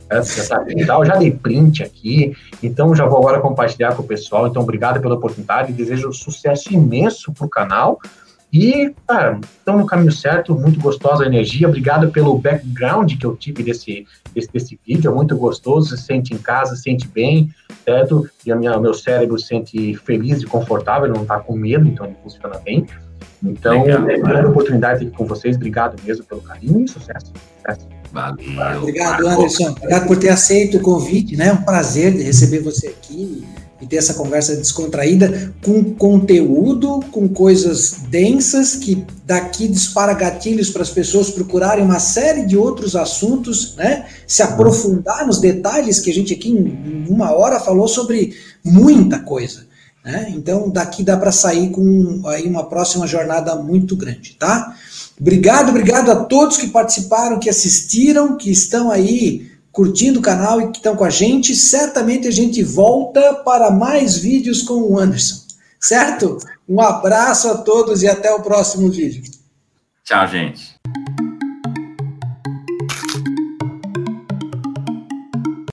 [SPEAKER 3] eu já dei print aqui, então já vou agora compartilhar com o pessoal. Então, obrigado pela oportunidade, desejo sucesso imenso para o canal. E, cara, estão no caminho certo, muito gostosa a energia. Obrigado pelo background que eu tive desse, desse, desse vídeo, é muito gostoso, se sente em casa, se sente bem, certo? E o meu cérebro se sente feliz e confortável, não está com medo, então ele funciona bem. Então, Legal, é grande oportunidade aqui com vocês. Obrigado mesmo pelo carinho e sucesso. sucesso.
[SPEAKER 2] Valeu. Obrigado, Anderson. Obrigado por ter aceito o convite, né? É um prazer de receber você aqui e ter essa conversa descontraída com conteúdo, com coisas densas que daqui dispara gatilhos para as pessoas procurarem uma série de outros assuntos, né? Se aprofundar nos detalhes que a gente aqui em uma hora falou sobre muita coisa. Né? Então, daqui dá para sair com aí uma próxima jornada muito grande, tá? Obrigado, obrigado a todos que participaram, que assistiram, que estão aí curtindo o canal e que estão com a gente. Certamente a gente volta para mais vídeos com o Anderson, certo? Um abraço a todos e até o próximo vídeo.
[SPEAKER 1] Tchau, gente.